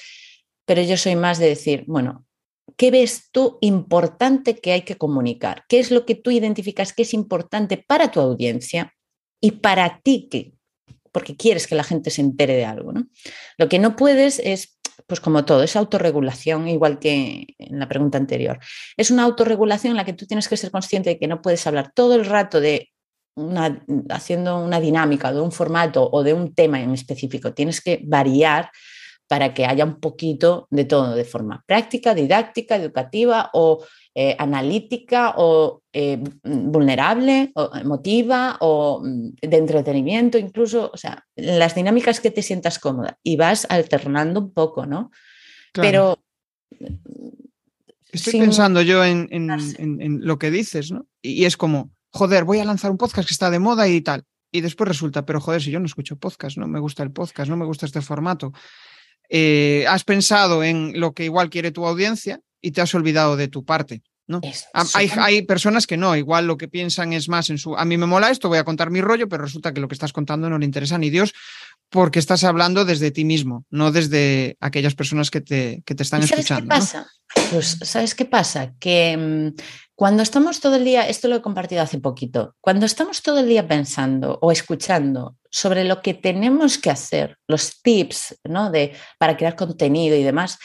pero yo soy más de decir, bueno, ¿qué ves tú importante que hay que comunicar? ¿Qué es lo que tú identificas que es importante para tu audiencia y para ti, que, porque quieres que la gente se entere de algo? ¿no? Lo que no puedes es, pues como todo, es autorregulación, igual que en la pregunta anterior. Es una autorregulación en la que tú tienes que ser consciente de que no puedes hablar todo el rato de haciendo una dinámica de un formato o de un tema en específico. Tienes que variar para que haya un poquito de todo, de forma práctica, didáctica, educativa o eh, analítica o eh, vulnerable o emotiva o mm, de entretenimiento incluso, o sea, las dinámicas que te sientas cómoda y vas alternando un poco, ¿no? Pero... Estoy pensando yo en, lo que dices, ¿no? y es como, joder, voy a lanzar un podcast que está de moda y tal. Y después resulta, pero joder, si yo no escucho podcast, no me gusta el podcast, no me gusta este formato. Eh, has pensado en lo que igual quiere tu audiencia y te has olvidado de tu parte. ¿no? hay, hay, personas que no, igual lo que piensan es más en su, a mí me mola esto, voy a contar mi rollo, pero resulta que lo que estás contando no le interesa ni Dios porque estás hablando desde ti mismo, no desde aquellas personas que te, que te están ¿Sabes escuchando. ¿Qué pasa? Pues, ¿sabes qué pasa? Que mm, cuando estamos todo el día, esto lo he compartido hace poquito, cuando estamos todo el día pensando o escuchando sobre lo que tenemos que hacer, los tips ¿no? de, para crear contenido y demás,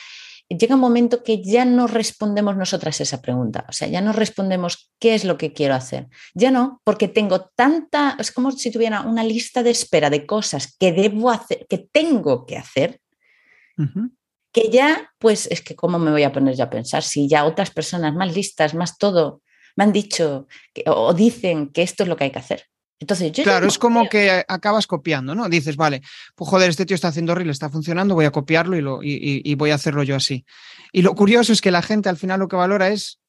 llega un momento que ya no respondemos nosotras esa pregunta. O sea, ya no respondemos qué es lo que quiero hacer. Ya no, porque tengo tanta, es como si tuviera una lista de espera de cosas que debo hacer, que tengo que hacer, que ya, pues es que cómo me voy a poner ya a pensar si ya otras personas más listas, más todo, me han dicho o dicen que esto es lo que hay que hacer. Entonces, yo claro, es como que acabas copiando, ¿no? Dices, vale, pues joder, este tío está haciendo reel, está funcionando, voy a copiarlo y, lo, y, voy a hacerlo yo así. Y lo curioso es que la gente al final lo que valora es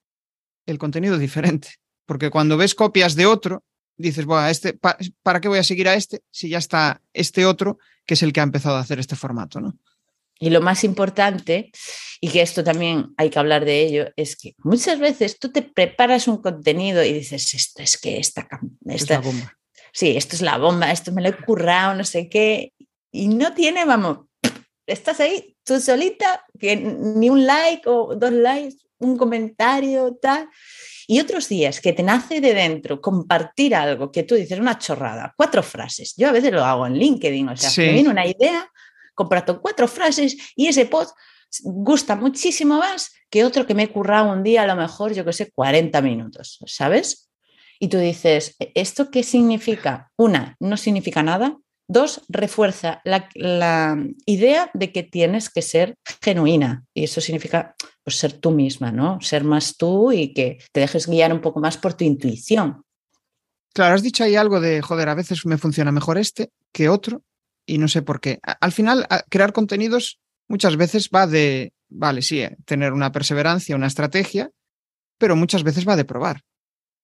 el contenido diferente, porque cuando ves copias de otro, dices, bueno, este, ¿para qué voy a seguir a este si ya está este otro que es el que ha empezado a hacer este formato, ¿no? Y lo más importante, y que esto también hay que hablar de ello, es que muchas veces tú te preparas un contenido y dices, esto es que esta, esta, sí, esto es la bomba, esto me lo he currado, no sé qué, y no tiene, vamos, estás ahí tú solita, que ni un like o dos likes, un comentario, tal. Y otros días que te nace de dentro compartir algo que tú dices, una chorrada, cuatro frases. Yo a veces lo hago en LinkedIn, o sea, me viene una idea comparto cuatro frases y ese post gusta muchísimo más que otro que me he currado un día, a lo mejor, yo que sé, 40 minutos, ¿sabes? Y tú dices, ¿E-, ¿esto qué significa? Una, no significa nada. Dos, refuerza la, idea de que tienes que ser genuina. Y eso significa pues, ser tú misma, ¿no? Ser más tú y que te dejes guiar un poco más por tu intuición. Claro, has dicho ahí algo de, joder, a veces me funciona mejor este que otro y no sé por qué. Al final, crear contenidos muchas veces va de, vale, sí, eh, tener una perseverancia, una estrategia, pero muchas veces va de probar.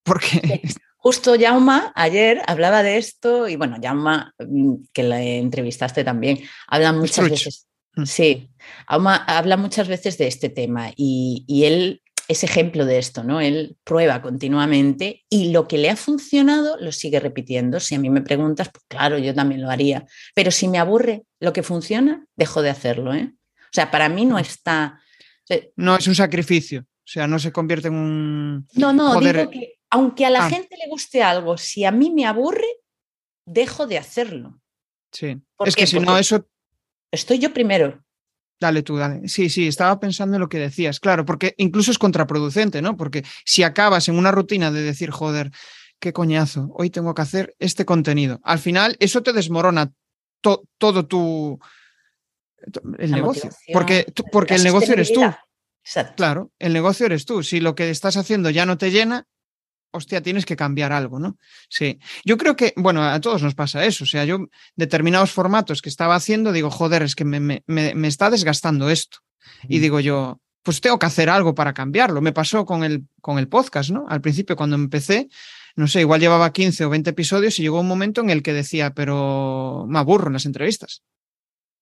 Porque... Justo Jauma ayer hablaba de esto y bueno, Jauma, mm, que la entrevistaste también, habla muchas veces. Mm. Sí, habla muchas veces de este tema y, y él es ejemplo de esto, ¿no? Él prueba continuamente y lo que le ha funcionado lo sigue repitiendo. Si a mí me preguntas, pues claro, yo también lo haría. Pero si me aburre lo que funciona, dejo de hacerlo, ¿eh? O sea, para mí no está... No es un sacrificio, o sea, no se convierte en un... No, no, digo que aunque a la ah. gente le guste algo, si a mí me aburre, dejo de hacerlo. Sí, es que si no, eso... Estoy yo primero. Dale tú, dale. Sí, sí, estaba pensando en lo que decías, claro, porque incluso es contraproducente, ¿no? Porque si acabas en una rutina de decir, joder, qué coñazo, hoy tengo que hacer este contenido, al final eso te desmorona todo tu el negocio. Porque, porque el negocio eres tú. Claro, el negocio eres tú. Si lo que estás haciendo ya no te llena, hostia, tienes que cambiar algo, ¿no? Sí. Yo creo que, bueno, a todos nos pasa eso. O sea, yo determinados formatos que estaba haciendo, digo, joder, es que me, está desgastando esto. Y digo yo, pues tengo que hacer algo para cambiarlo. Me pasó con el, con el podcast, ¿no? Al principio, cuando empecé, no sé, igual llevaba 15 o 20 episodios y llegó un momento en el que decía, pero me aburro en las entrevistas.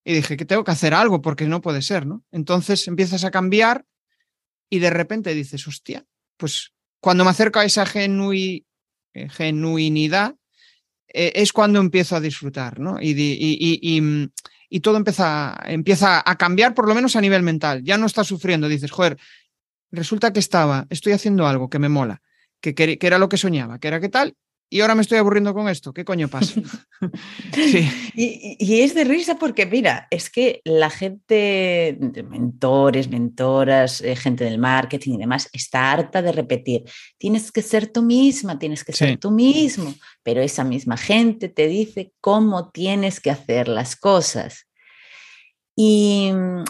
Y dije que tengo que hacer algo porque no puede ser, ¿no? Entonces empiezas a cambiar y de repente dices, hostia, pues cuando me acerco a esa eh, genuinidad eh, es cuando empiezo a disfrutar, ¿no? Y, y, y, todo empieza, empieza a cambiar, por lo menos a nivel mental. Ya no estás sufriendo, dices, joder, resulta que estaba, estoy haciendo algo que me mola, que, que, que era lo que soñaba, que era qué tal, y ahora me estoy aburriendo con esto. ¿Qué coño pasa? sí. y, es de risa porque, mira, es que la gente, mentores, mentoras, eh, gente del marketing y demás, está harta de repetir, tienes que ser tú misma, tienes que ser tú mismo, pero esa misma gente te dice cómo tienes que hacer las cosas. Y mm,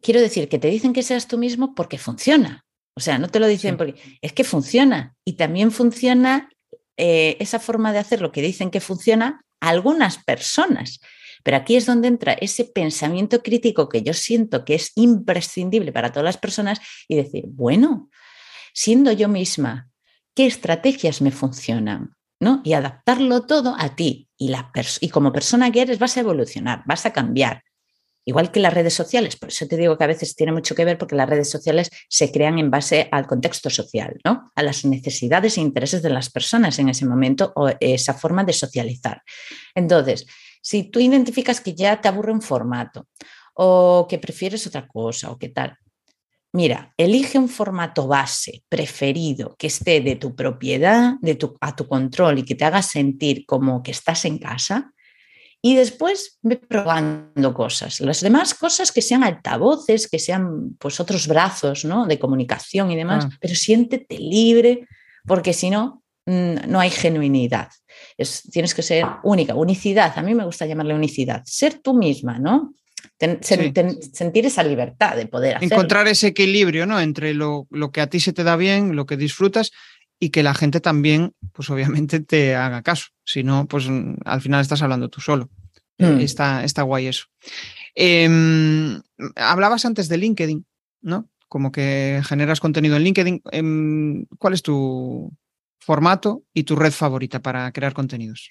quiero decir que te dicen que seas tú mismo porque funciona. O sea, no te lo dicen porque es que funciona y también funciona eh, esa forma de hacer lo que dicen que funciona a algunas personas. Pero aquí es donde entra ese pensamiento crítico que yo siento que es imprescindible para todas las personas y decir, bueno, siendo yo misma, ¿qué estrategias me funcionan? ¿no? Y adaptarlo todo a ti. Y, y como persona que eres vas a evolucionar, vas a cambiar. Igual que las redes sociales, por eso te digo que a veces tiene mucho que ver porque las redes sociales se crean en base al contexto social, ¿no? A las necesidades e intereses de las personas en ese momento o esa forma de socializar. Entonces, si tú identificas que ya te aburre un formato o que prefieres otra cosa o qué tal, mira, elige un formato base preferido que esté de tu propiedad, de tu, a tu control y que te haga sentir como que estás en casa y después ve probando cosas. Las demás cosas que sean altavoces, que sean pues otros brazos ¿no? de comunicación y demás, ah. pero siéntete libre, porque si no, mm, no hay genuinidad. Es, tienes que ser única, unicidad. A mí me gusta llamarle unicidad. Ser tú misma, ¿no? sentir esa libertad de poder hacerlo. Encontrar ese equilibrio, ¿no? Entre lo, lo que a ti se te da bien, lo que disfrutas y que la gente también, pues obviamente te haga caso. Si no, pues al final estás hablando tú solo. Mm. Está, está guay eso. Em, hablabas antes de LinkedIn, ¿no? Como que generas contenido en LinkedIn. Em, ¿Cuál es tu formato y tu red favorita para crear contenidos?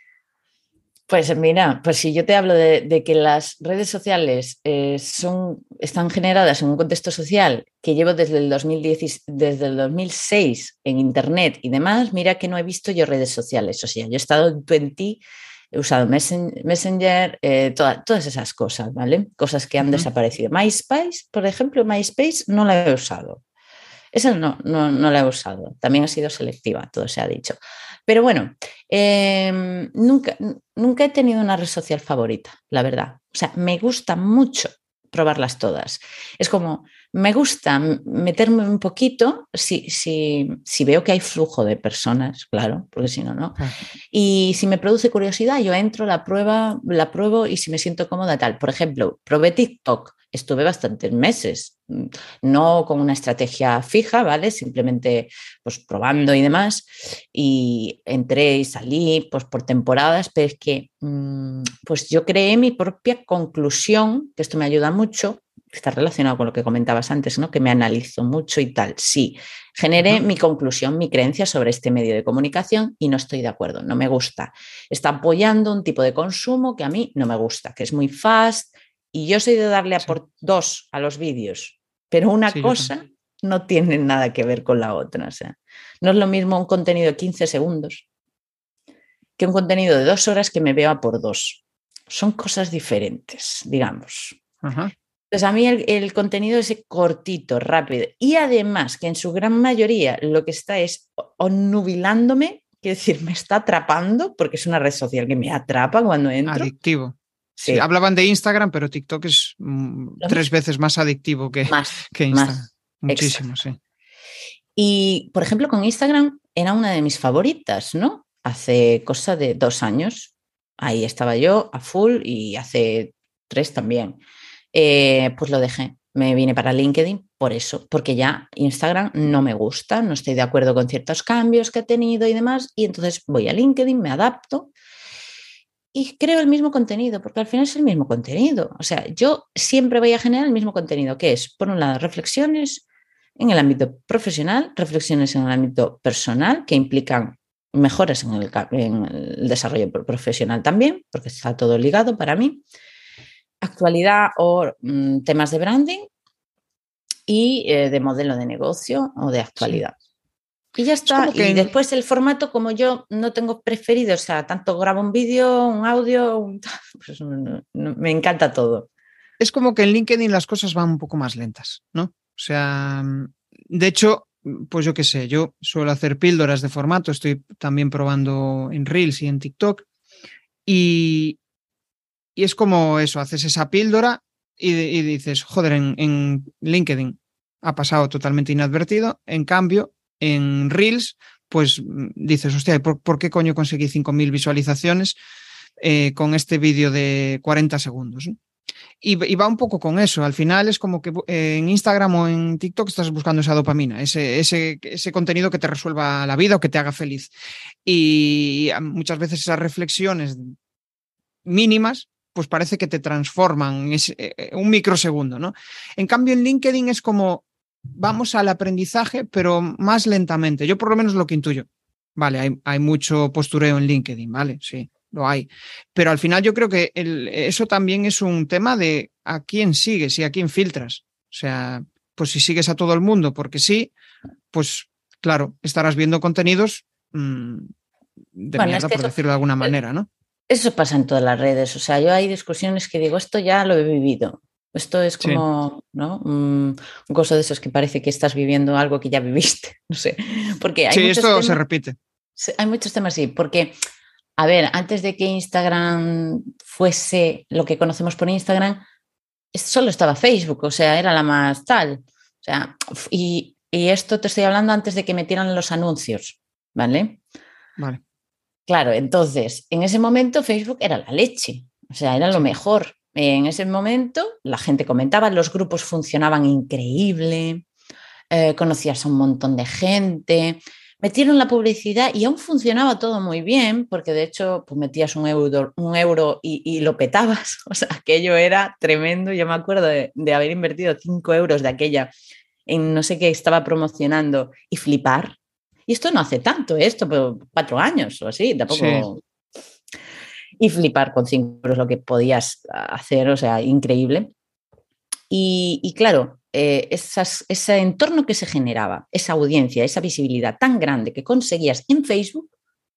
Pues mira, pues si yo te hablo de, que las redes sociales eh, son, están generadas en un contexto social que llevo desde el, 2010, desde el 2006 en Internet y demás, mira que no he visto yo redes sociales. O sea, yo he estado en 20, he usado Messenger, eh, todas esas cosas, ¿vale? Cosas que han desaparecido. MySpace, por ejemplo, MySpace no la he usado. Esa no, no, no la he usado. También ha sido selectiva, todo se ha dicho. Pero bueno, em, nunca, nunca he tenido una red social favorita, la verdad. O sea, me gusta mucho probarlas todas. Es como, me gusta meterme un poquito si, si, si, veo que hay flujo de personas, claro, porque si no, no. Y si me produce curiosidad, yo entro, la prueba, la pruebo y si me siento cómoda, tal. Por ejemplo, probé TikTok estuve bastantes meses, mm, no con una estrategia fija, ¿vale? Simplemente pues probando y demás. Y entré y salí pues por temporadas, pero es que mm, pues yo creé mi propia conclusión, que esto me ayuda mucho, está relacionado con lo que comentabas antes, ¿no? Que me analizo mucho y tal. Sí, generé mi conclusión, mi creencia sobre este medio de comunicación y no estoy de acuerdo, no me gusta. Está apoyando un tipo de consumo que a mí no me gusta, que es muy fast, y yo soy de darle a por dos a los vídeos, pero una cosa no tiene nada que ver con la otra. O sea, no es lo mismo un contenido de 15 segundos que un contenido de dos horas que me veo a por dos. Son cosas diferentes, digamos. Entonces, a mí el, el, contenido es cortito, rápido. Y además, que en su gran mayoría lo que está es nubilándome, quiero decir, me está atrapando, porque es una red social que me atrapa cuando entro. Adictivo. Sí. hablaban de Instagram, pero TikTok es mm, tres veces más adictivo que, que Instagram. Muchísimo, sí. Y, por ejemplo, con Instagram era una de mis favoritas, ¿no? Hace cosa de dos años. Ahí estaba yo a full y hace tres también. Eh, pues lo dejé. Me vine para LinkedIn por eso, porque ya Instagram no me gusta, no estoy de acuerdo con ciertos cambios que he tenido y demás, y entonces voy a LinkedIn, me adapto y creo el mismo contenido, porque al final es el mismo contenido. O sea, yo siempre voy a generar el mismo contenido, que es, por un lado, reflexiones en el ámbito profesional, reflexiones en el ámbito personal, que implican mejoras en el, desarrollo profesional también, porque está todo ligado para mí, actualidad o mm, temas de branding y eh, de modelo de negocio o de actualidad. Y ya está. Y después el formato, como yo no tengo preferido, o sea, tanto grabo un vídeo, un audio, pues me encanta todo. Es como que en LinkedIn las cosas van un poco más lentas, ¿no? O sea, de hecho, pues yo qué sé, yo suelo hacer píldoras de formato, estoy también probando en Reels y en TikTok. Y, y es como eso, haces esa píldora y, dices, joder, en, en LinkedIn ha pasado totalmente inadvertido. En cambio, en Reels, pues mm, dices, hostia, ¿por, qué coño conseguí 5.000 visualizaciones eh, con este vídeo de 40 segundos? Y, va un poco con eso. Al final es como que eh, en Instagram o en TikTok estás buscando esa dopamina, ese, contenido que te resuelva la vida o que te haga feliz. Y muchas veces esas reflexiones mínimas, pues parece que te transforman en eh, un microsegundo, ¿no? En cambio, en LinkedIn es como vamos al aprendizaje, pero más lentamente. Yo por lo menos lo que intuyo. Vale, hay, mucho postureo en LinkedIn, ¿vale? Sí, lo hay. Pero al final yo creo que eso también es un tema de a quién sigues y a quién filtras. O sea, pues si sigues a todo el mundo porque sí, pues claro, estarás viendo contenidos mm, de mierda, por decirlo de alguna manera, ¿no? Eso pasa en todas las redes. O sea, yo hay discusiones que digo, esto ya lo he vivido. Esto es como ¿no? un, gozo de esos que parece que estás viviendo algo que ya viviste. No sé. Porque hay sí, esto se repite. Hay muchos temas, sí. Porque, a ver, antes de que Instagram fuese lo que conocemos por Instagram, solo estaba Facebook, o sea, era la más tal. O sea, y, y esto te estoy hablando antes de que metieran los anuncios, ¿vale? Vale. Claro, entonces, en ese momento Facebook era la leche, o sea, era lo mejor. En ese momento la gente comentaba, los grupos funcionaban increíble, eh, conocías a un montón de gente, metieron la publicidad y aún funcionaba todo muy bien, porque de hecho pues metías un euro, un euro y, lo petabas, o sea, aquello era tremendo, yo me acuerdo de, haber invertido 5 euros de aquella en no sé qué estaba promocionando y flipar. Y esto no hace tanto, ¿eh? esto, pero cuatro años o así, tampoco y flipar con 5 euros lo que podías hacer, o sea, increíble. Y, claro, eh, ese entorno que se generaba, esa audiencia, esa visibilidad tan grande que conseguías en Facebook,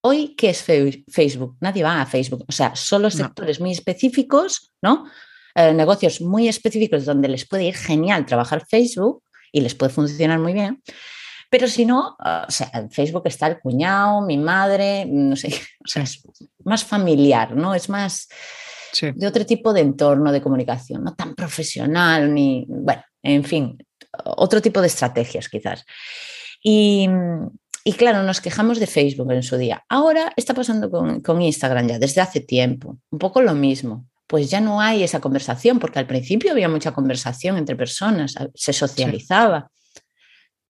hoy, ¿qué es Facebook? Nadie va a Facebook, o sea, solo sectores muy específicos, ¿no? Eh, negocios muy específicos donde les puede ir genial trabajar Facebook y les puede funcionar muy bien. Pero si no, o sea, en Facebook está el cuñado, mi madre, no sé, o sea, es más familiar, ¿no? Es más de otro tipo de entorno de comunicación, no tan profesional, ni, bueno, en fin, otro tipo de estrategias quizás. Y, claro, nos quejamos de Facebook en su día. Ahora está pasando con, con, Instagram ya desde hace tiempo, un poco lo mismo. Pues ya no hay esa conversación, porque al principio había mucha conversación entre personas, se socializaba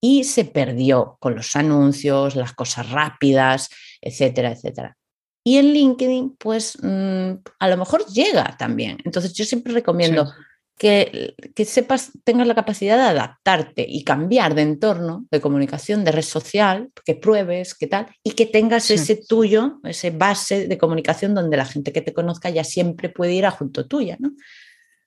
y se perdió con los anuncios, las cosas rápidas, etcétera, etcétera. Y en LinkedIn, pues mm, a lo mejor llega también. Entonces yo siempre recomiendo que, que, sepas, tengas la capacidad de adaptarte y cambiar de entorno, de comunicación, de red social, que pruebes, qué tal, y que tengas ese tuyo, ese base de comunicación donde la gente que te conozca ya siempre puede ir a junto tuya, ¿no?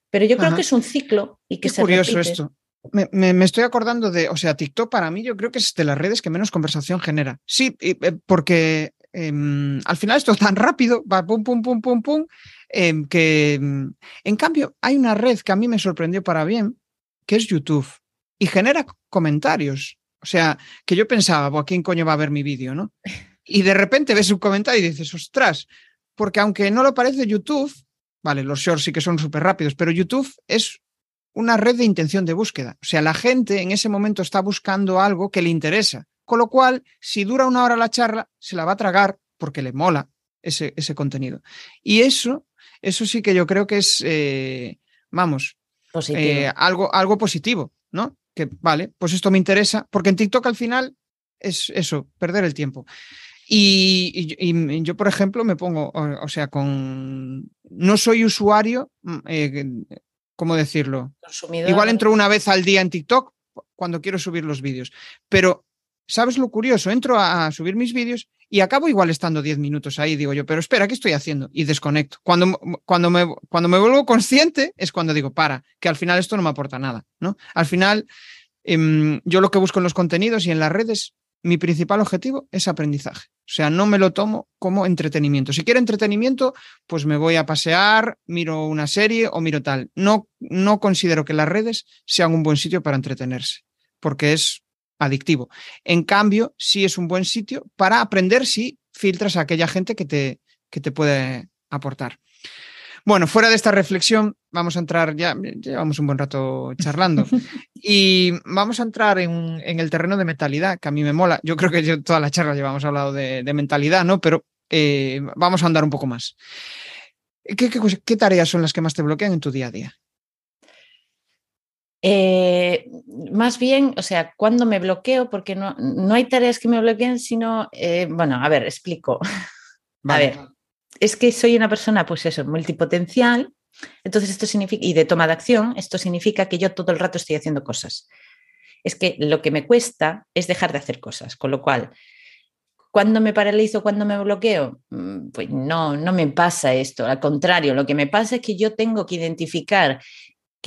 Pero yo creo que es un ciclo y que curioso esto. Me, estoy acordando de, o sea, TikTok para mí yo creo que es de las redes que menos conversación genera. Sí, eh, porque em, al final esto es tan rápido, va pum, pum, pum, pum, pum, em, que em, en cambio hay una red que a mí me sorprendió para bien, que es YouTube, y genera comentarios. O sea, que yo pensaba, ¿a quién coño va a ver mi vídeo, no? Y de repente ves un comentario y dices, ostras, porque aunque no lo parece YouTube, vale, los shorts sí que son súper rápidos, pero YouTube es una red de intención de búsqueda. O sea, la gente en ese momento está buscando algo que le interesa. Con lo cual, si dura una hora la charla, se la va a tragar porque le mola, ese, ese contenido. Y eso, eso sí que yo creo que es, eh, vamos, eh, algo, algo positivo, ¿no? Que vale, pues esto me interesa, porque en TikTok al final es eso, perder el tiempo. Y, yo, por ejemplo, me pongo, o, sea, con. No soy usuario, mm, eh, ¿cómo decirlo? Igual entro una vez al día en TikTok cuando quiero subir los vídeos. Pero, ¿sabes lo curioso? Entro a, subir mis vídeos y acabo igual estando 10 minutos ahí. Digo yo, pero espera, ¿qué estoy haciendo? Y desconecto. Cuando, cuando, me, cuando me vuelvo consciente es cuando digo, para, que al final esto no me aporta nada. ¿no? Al final, em, yo lo que busco en los contenidos y en las redes mi principal objetivo es aprendizaje. O sea, no me lo tomo como entretenimiento. Si quiero entretenimiento, pues me voy a pasear, miro una serie o miro tal. No, no considero que las redes sean un buen sitio para entretenerse, porque es adictivo. En cambio, sí es un buen sitio para aprender si filtras a aquella gente que te, que te puede aportar. Bueno, fuera de esta reflexión, vamos a entrar, ya llevamos un buen rato charlando, y vamos a entrar en, el terreno de mentalidad, que a mí me mola. Yo creo que toda la charla llevamos hablado de, mentalidad, ¿no? Pero eh, vamos a andar un poco más. ¿Qué, tareas son las que más te bloquean en tu día a día? Eh, más bien, o sea, cuando me bloqueo, porque no, no hay tareas que me bloqueen, sino, eh, bueno, a ver, explico. A ver, es que soy una persona, pues eso, multipotencial. Entonces, esto significa, y de toma de acción, esto significa que yo todo el rato estoy haciendo cosas. Es que lo que me cuesta es dejar de hacer cosas, con lo cual, cuando me paralizo, cuando me bloqueo, mm, pues no, no me pasa esto. Al contrario, lo que me pasa es que yo tengo que identificar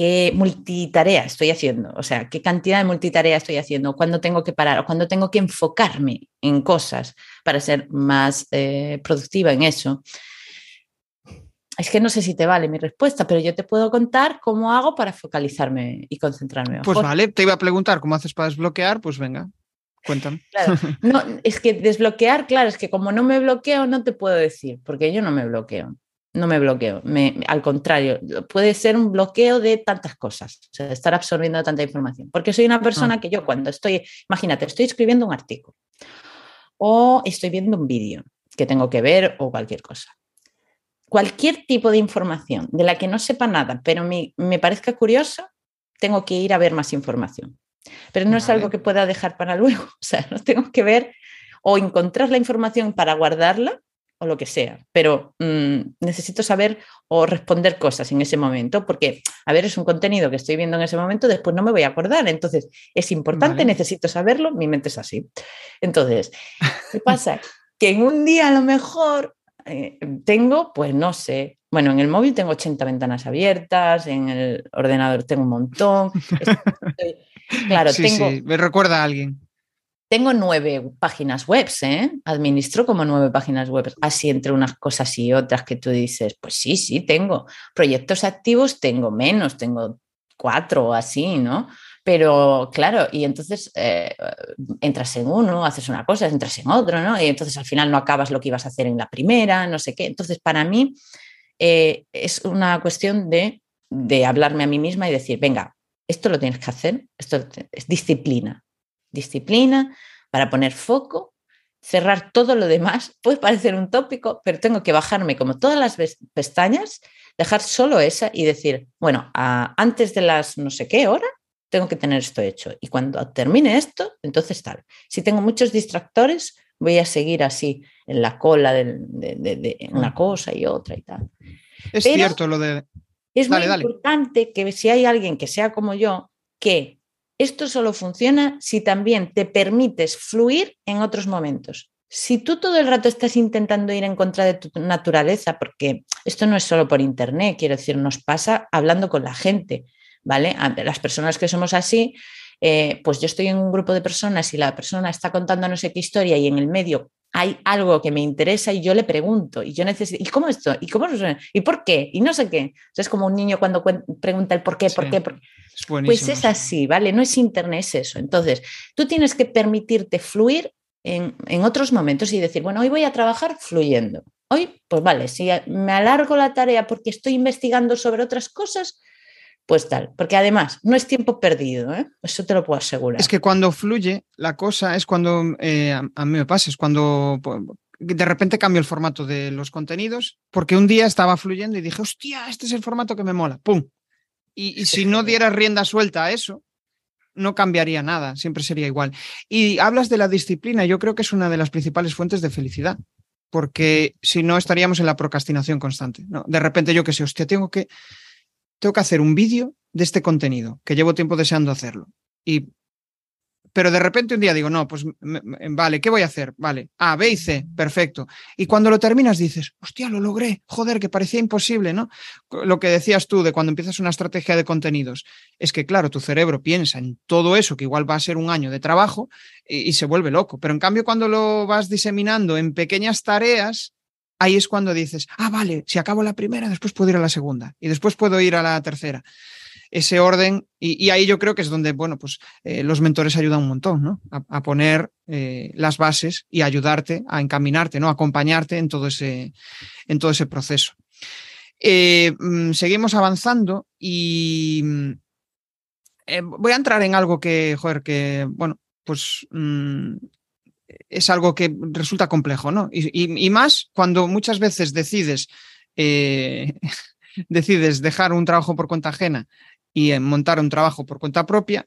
qué multitarea estoy haciendo, o sea, qué cantidad de multitarea estoy haciendo, cuándo tengo que parar cuándo tengo que enfocarme en cosas para ser más eh, productiva en eso. Es que no sé si te vale mi respuesta, pero yo te puedo contar cómo hago para focalizarme y concentrarme. Pues vale, te iba a preguntar cómo haces para desbloquear, pues venga, cuéntame. no, es que desbloquear, claro, es que como no me bloqueo, no te puedo decir, porque yo no me bloqueo no me bloqueo, me, al contrario, puede ser un bloqueo de tantas cosas, o sea, estar absorbiendo tanta información, porque soy una persona ah. que yo cuando estoy, imagínate, estoy escribiendo un artículo o estoy viendo un vídeo que tengo que ver o cualquier cosa. Cualquier tipo de información de la que no sepa nada, pero me, parezca curiosa, tengo que ir a ver más información. Pero no es algo que pueda dejar para luego, o sea, no tengo que ver o encontrar la información para guardarla o lo que sea, pero mm, necesito saber o responder cosas en ese momento, porque, a ver, es un contenido que estoy viendo en ese momento, después no me voy a acordar, entonces es importante, necesito saberlo, mi mente es así. Entonces, ¿qué pasa? que en un día a lo mejor eh, tengo, pues no sé, bueno, en el móvil tengo 80 ventanas abiertas, en el ordenador tengo un montón. claro, tengo... Sí, me recuerda a alguien. Tengo nueve páginas web, ¿eh? Administro como nueve páginas web, así entre unas cosas y otras que tú dices, pues sí, sí, tengo. Proyectos activos tengo menos, tengo cuatro o así, ¿no? Pero claro, y entonces eh, entras en uno, haces una cosa, entras en otro, ¿no? Y entonces al final no acabas lo que ibas a hacer en la primera, no sé qué. Entonces, para mí eh, es una cuestión de, de hablarme a mí misma y decir, venga, esto lo tienes que hacer, esto es disciplina, disciplina, para poner foco, cerrar todo lo demás. Puede parecer un tópico, pero tengo que bajarme como todas las pestañas, dejar solo esa y decir, bueno, antes de las no sé qué hora, tengo que tener esto hecho. Y cuando termine esto, entonces tal. Si tengo muchos distractores, voy a seguir así en la cola de, una cosa y otra y tal. Es cierto lo de... Es muy importante que si hay alguien que sea como yo, que esto solo funciona si también te permites fluir en otros momentos. Si tú todo el rato estás intentando ir en contra de tu naturaleza, porque esto no es solo por internet, quiero decir, nos pasa hablando con la gente, ¿vale? Las personas que somos así, eh, pues yo estoy en un grupo de personas y la persona está contando no sé qué historia y en el medio hay algo que me interesa y yo le pregunto y yo necesito, ¿y cómo esto? ¿Y cómo ¿Y por qué? Y no sé qué. es como un niño cuando pregunta el por qué, por qué, pues es así, ¿vale? No es internet, es eso. Entonces, tú tienes que permitirte fluir en, en otros momentos y decir, bueno, hoy voy a trabajar fluyendo. Hoy, pues vale, si me alargo la tarea porque estoy investigando sobre otras cosas, pues tal, porque además no es tiempo perdido, ¿eh? eso te lo puedo asegurar. Es que cuando fluye la cosa es cuando, eh, a, mí me pasa, es cuando de repente cambio el formato de los contenidos porque un día estaba fluyendo y dije, hostia, este es el formato que me mola, ¡pum! Y, si no dieras rienda suelta a eso, no cambiaría nada, siempre sería igual. Y hablas de la disciplina, yo creo que es una de las principales fuentes de felicidad, porque si no estaríamos en la procrastinación constante. ¿no? De repente yo que sé, hostia, tengo que, tengo que hacer un vídeo de este contenido, que llevo tiempo deseando hacerlo. Y pero de repente un día digo, no, pues vale, ¿qué voy a hacer? Vale, A, B y C, perfecto. Y cuando lo terminas dices, hostia, lo logré, joder, que parecía imposible, ¿no? Lo que decías tú de cuando empiezas una estrategia de contenidos, es que claro, tu cerebro piensa en todo eso, que igual va a ser un año de trabajo, y, se vuelve loco. Pero en cambio, cuando lo vas diseminando en pequeñas tareas, ahí es cuando dices, ah, vale, si acabo la primera, después puedo ir a la segunda, y después puedo ir a la tercera ese orden y, ahí yo creo que es donde, bueno, pues eh, los mentores ayudan un montón, ¿no? A, poner eh, las bases y ayudarte a encaminarte, ¿no? A acompañarte en todo ese, en todo ese proceso. Eh, mm, seguimos avanzando y mm, voy a entrar en algo que, joder, que, bueno, pues mm, es algo que resulta complejo, ¿no? Y, más cuando muchas veces decides decides dejar un trabajo por cuenta ajena y montar un trabajo por cuenta propia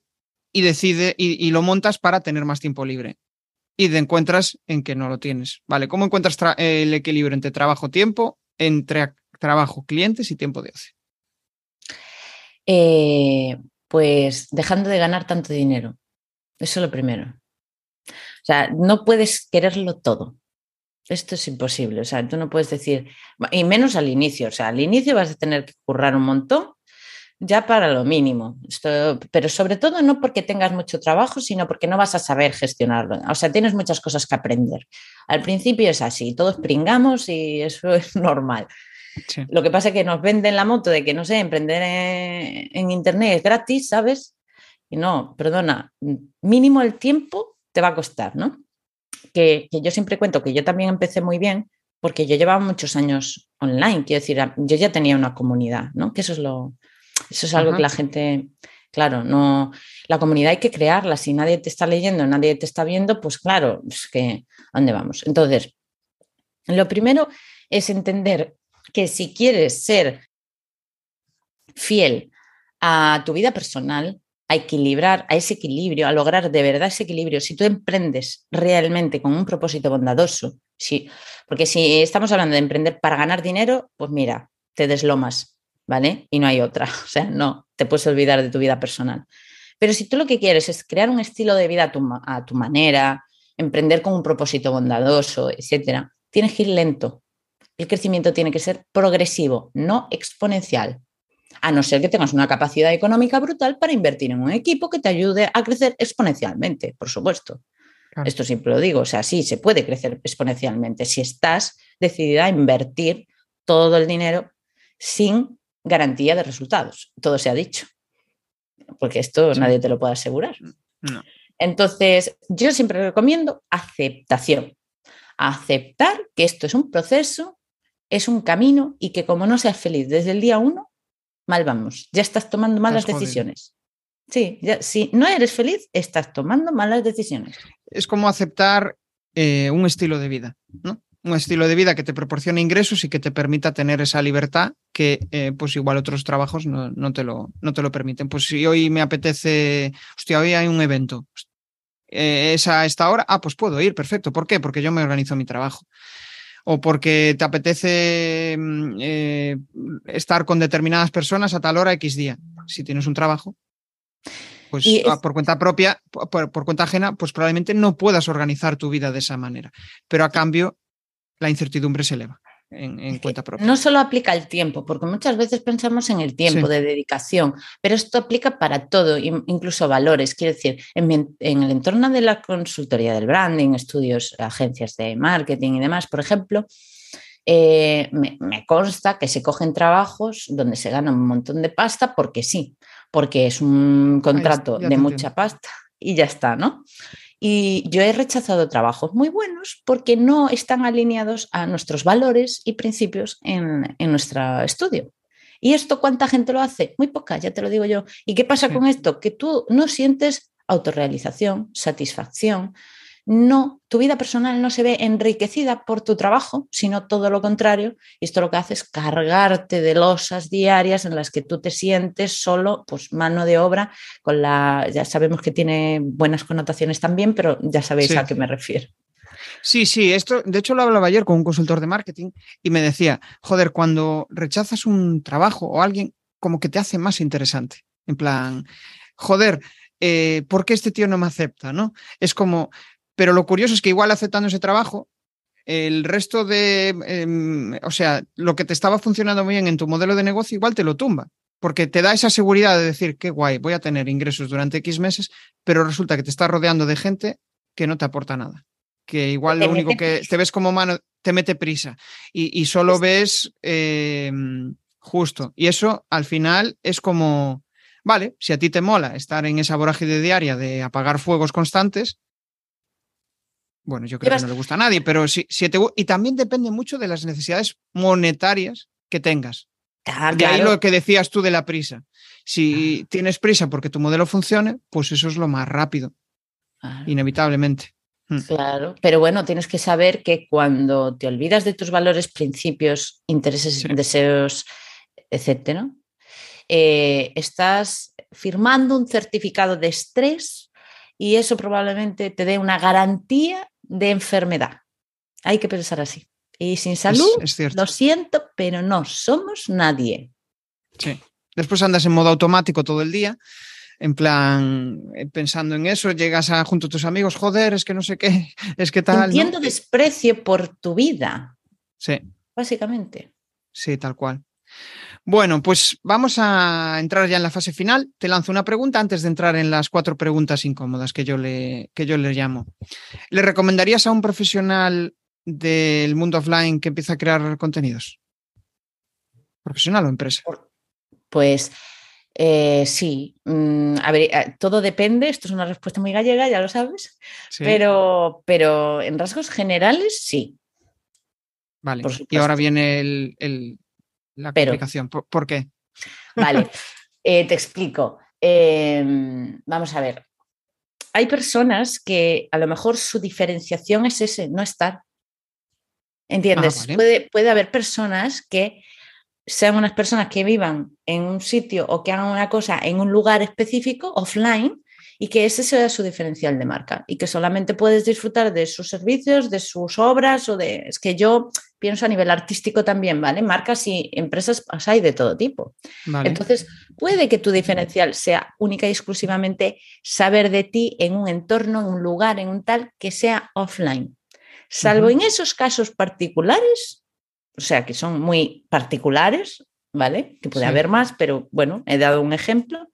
y decide y, lo montas para tener más tiempo libre. Y te encuentras en que no lo tienes. ¿Vale? ¿Cómo encuentras el equilibrio entre trabajo-tiempo, entre trabajo, clientes y tiempo de ocio? Eh, pues dejando de ganar tanto dinero. Eso es lo primero. O sea, no puedes quererlo todo. Esto es imposible. O sea, tú no puedes decir, y menos al inicio. O sea, al inicio vas a tener que currar un montón ya para lo mínimo. pero sobre todo no porque tengas mucho trabajo, sino porque no vas a saber gestionarlo. O sea, tienes muchas cosas que aprender. Al principio es así, todos pringamos y eso es normal. Lo que pasa es que nos venden la moto de que, no sé, emprender en, Internet es gratis, ¿sabes? Y no, perdona, mínimo el tiempo te va a costar, ¿no? Que, que yo siempre cuento que yo también empecé muy bien porque yo llevaba muchos años online, quiero decir, yo ya tenía una comunidad, ¿no? Que eso es lo, eso es algo que la gente, claro, no, la comunidad hay que crearla. Si nadie te está leyendo, nadie te está viendo, pues claro, es que, ¿a dónde vamos? Entonces, lo primero es entender que si quieres ser fiel a tu vida personal, a equilibrar, a ese equilibrio, a lograr de verdad ese equilibrio, si tú emprendes realmente con un propósito bondadoso, sí, porque si estamos hablando de emprender para ganar dinero, pues mira, te deslomas, ¿vale? Y no hay otra. O sea, no, te puedes olvidar de tu vida personal. Pero si tú lo que quieres es crear un estilo de vida a tu, manera, emprender con un propósito bondadoso, etcétera, tienes que ir lento. El crecimiento tiene que ser progresivo, no exponencial. A no ser que tengas una capacidad económica brutal para invertir en un equipo que te ayude a crecer exponencialmente, por supuesto. Esto siempre lo digo, o sea, sí, se puede crecer exponencialmente si estás decidida a invertir todo el dinero sin garantía de resultados. Todo se ha dicho. Porque esto nadie te lo puede asegurar. Mm, Entonces, yo siempre recomiendo aceptación. Aceptar que esto es un proceso, es un camino y que como no seas feliz desde el día uno, mal vamos. Ya estás tomando malas decisiones. Sí, si no eres feliz, estás tomando malas decisiones. Es como aceptar eh, un estilo de vida, ¿no? un estilo de vida que te proporcione ingresos y que te permita tener esa libertad que eh, pues igual otros trabajos no, te lo, no te lo permiten. Pues si hoy me apetece, hostia, hoy hay un evento, eh, es a esta hora, ah, pues puedo ir, perfecto. ¿Por qué? Porque yo me organizo mi trabajo. O porque te apetece mm, eh, estar con determinadas personas a tal hora X día. Si tienes un trabajo, pues ah, por cuenta propia, por, por, cuenta ajena, pues probablemente no puedas organizar tu vida de esa manera. Pero a cambio la incertidumbre se eleva. En, cuenta propia. No solo aplica al tiempo, porque muchas veces pensamos en el tiempo de dedicación, pero esto aplica para todo, incluso valores. Quiero decir, en, el entorno de la consultoría del branding, estudios, agencias de marketing y demás, por ejemplo, eh, me, consta que se cogen trabajos donde se gana un montón de pasta porque sí, porque es un contrato de mucha pasta y ya está, ¿no? Y yo he rechazado trabajos muy buenos porque no están alineados a nuestros valores y principios en, nuestro estudio. ¿Y esto cuánta gente lo hace? Muy poca, ya te lo digo yo. ¿Y qué pasa con esto? Que tú no sientes autorrealización, satisfacción, no, tu vida personal no se ve enriquecida por tu trabajo, sino todo lo contrario. Y esto lo que hace es cargarte de losas diarias en las que tú te sientes solo, pues mano de obra, con la, ya sabemos que tiene buenas connotaciones también, pero ya sabéis a qué me refiero. Sí, sí, esto, de hecho lo hablaba ayer con un consultor de marketing y me decía, joder, cuando rechazas un trabajo o alguien, como que te hace más interesante. En plan, joder, eh, ¿por qué este tío no me acepta? ¿no? Es como, pero lo curioso es que igual aceptando ese trabajo, el resto de, em, o sea, lo que te estaba funcionando muy bien en tu modelo de negocio, igual te lo tumba, porque te da esa seguridad de decir, qué guay, voy a tener ingresos durante X meses, pero resulta que te estás rodeando de gente que no te aporta nada que igual lo único que te ves como mano te mete prisa y, solo ves em, justo. Y eso al final es como, vale, si a ti te mola estar en esa vorágine diaria de apagar fuegos constantes, bueno, yo creo que no le gusta a nadie, pero si, si te, y también depende mucho de las necesidades monetarias que tengas. Ah, de ahí lo que decías tú de la prisa. Si ah. tienes prisa porque tu modelo funcione, pues eso es lo más rápido, inevitablemente. Mm. Claro, pero bueno, tienes que saber que cuando te olvidas de tus valores, principios, intereses, deseos, etcétera, eh, estás firmando un certificado de estrés y eso probablemente te dé una garantía de enfermedad. Hay que pensar así. Y sin salud, lo siento, pero no somos nadie. Sí. Después andas en modo automático todo el día en plan, eh, pensando en eso, llegas a junto a tus amigos, joder, es que no sé qué, es que tal. Entiendo desprecio por tu vida. Sí. Básicamente. Sí, tal cual. Bueno, pues vamos a entrar ya en la fase final. Te lanzo una pregunta antes de entrar en las cuatro preguntas incómodas que yo le, que yo le llamo. ¿Le recomendarías a un profesional del mundo offline que empieza a crear contenidos? ¿Profesional o empresa? Pues eh, sí, mm, a ver, eh, todo depende, esto es una respuesta muy gallega, ya lo sabes, pero, pero en rasgos generales sí. Vale, y ahora viene el, la explicación. ¿Por, qué? Vale, eh, te explico. Em, vamos a ver, hay personas que a lo mejor su diferenciación es ese, no estar. ¿Entiendes? Ah, puede, puede haber personas que sean unas personas que vivan en un sitio o que hagan una cosa en un lugar específico, offline, y que ese sea su diferencial de marca y que solamente puedes disfrutar de sus servicios, de sus obras o de... Es que yo pienso a nivel artístico también, ¿vale? Marcas y empresas pues, hay de todo tipo. Entonces, puede que tu diferencial sea única y exclusivamente saber de ti en un entorno, en un lugar, en un tal que sea offline. Salvo en esos casos particulares, o sea, que son muy particulares, ¿vale? Que puede haber más, pero bueno, he dado un ejemplo.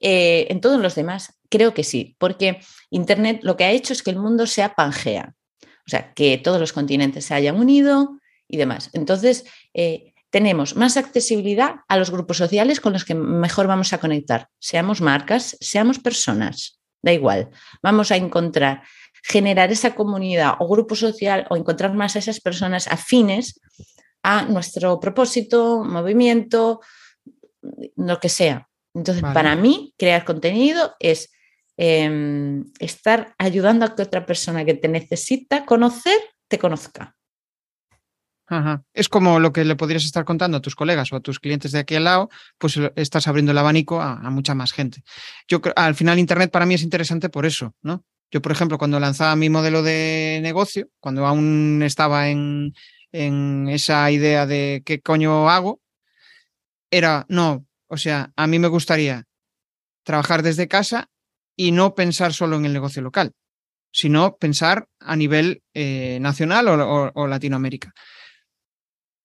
Eh, en todos los demás, creo que sí, porque Internet lo que ha hecho es que el mundo sea pangea, o sea, que todos los continentes se hayan unido y demás. Entonces, eh, tenemos más accesibilidad a los grupos sociales con los que mejor vamos a conectar, seamos marcas, seamos personas, da igual, vamos a encontrar generar esa comunidad o grupo social o encontrar más a esas personas afines a nuestro propósito, movimiento, lo que sea. Entonces, para mí, crear contenido es em, estar ayudando a que otra persona que te necesita conocer, te conozca. Es como lo que le podrías estar contando a tus colegas o a tus clientes de aquí al lado, pues estás abriendo el abanico a, a mucha más gente. Yo al final Internet para mí es interesante por eso, ¿no? Yo, por ejemplo, cuando lanzaba mi modelo de negocio, cuando aún estaba en, esa idea de qué coño hago, era, no, o sea, a mí me gustaría trabajar desde casa y no pensar solo en el negocio local, sino pensar a nivel eh, nacional o Latinoamérica.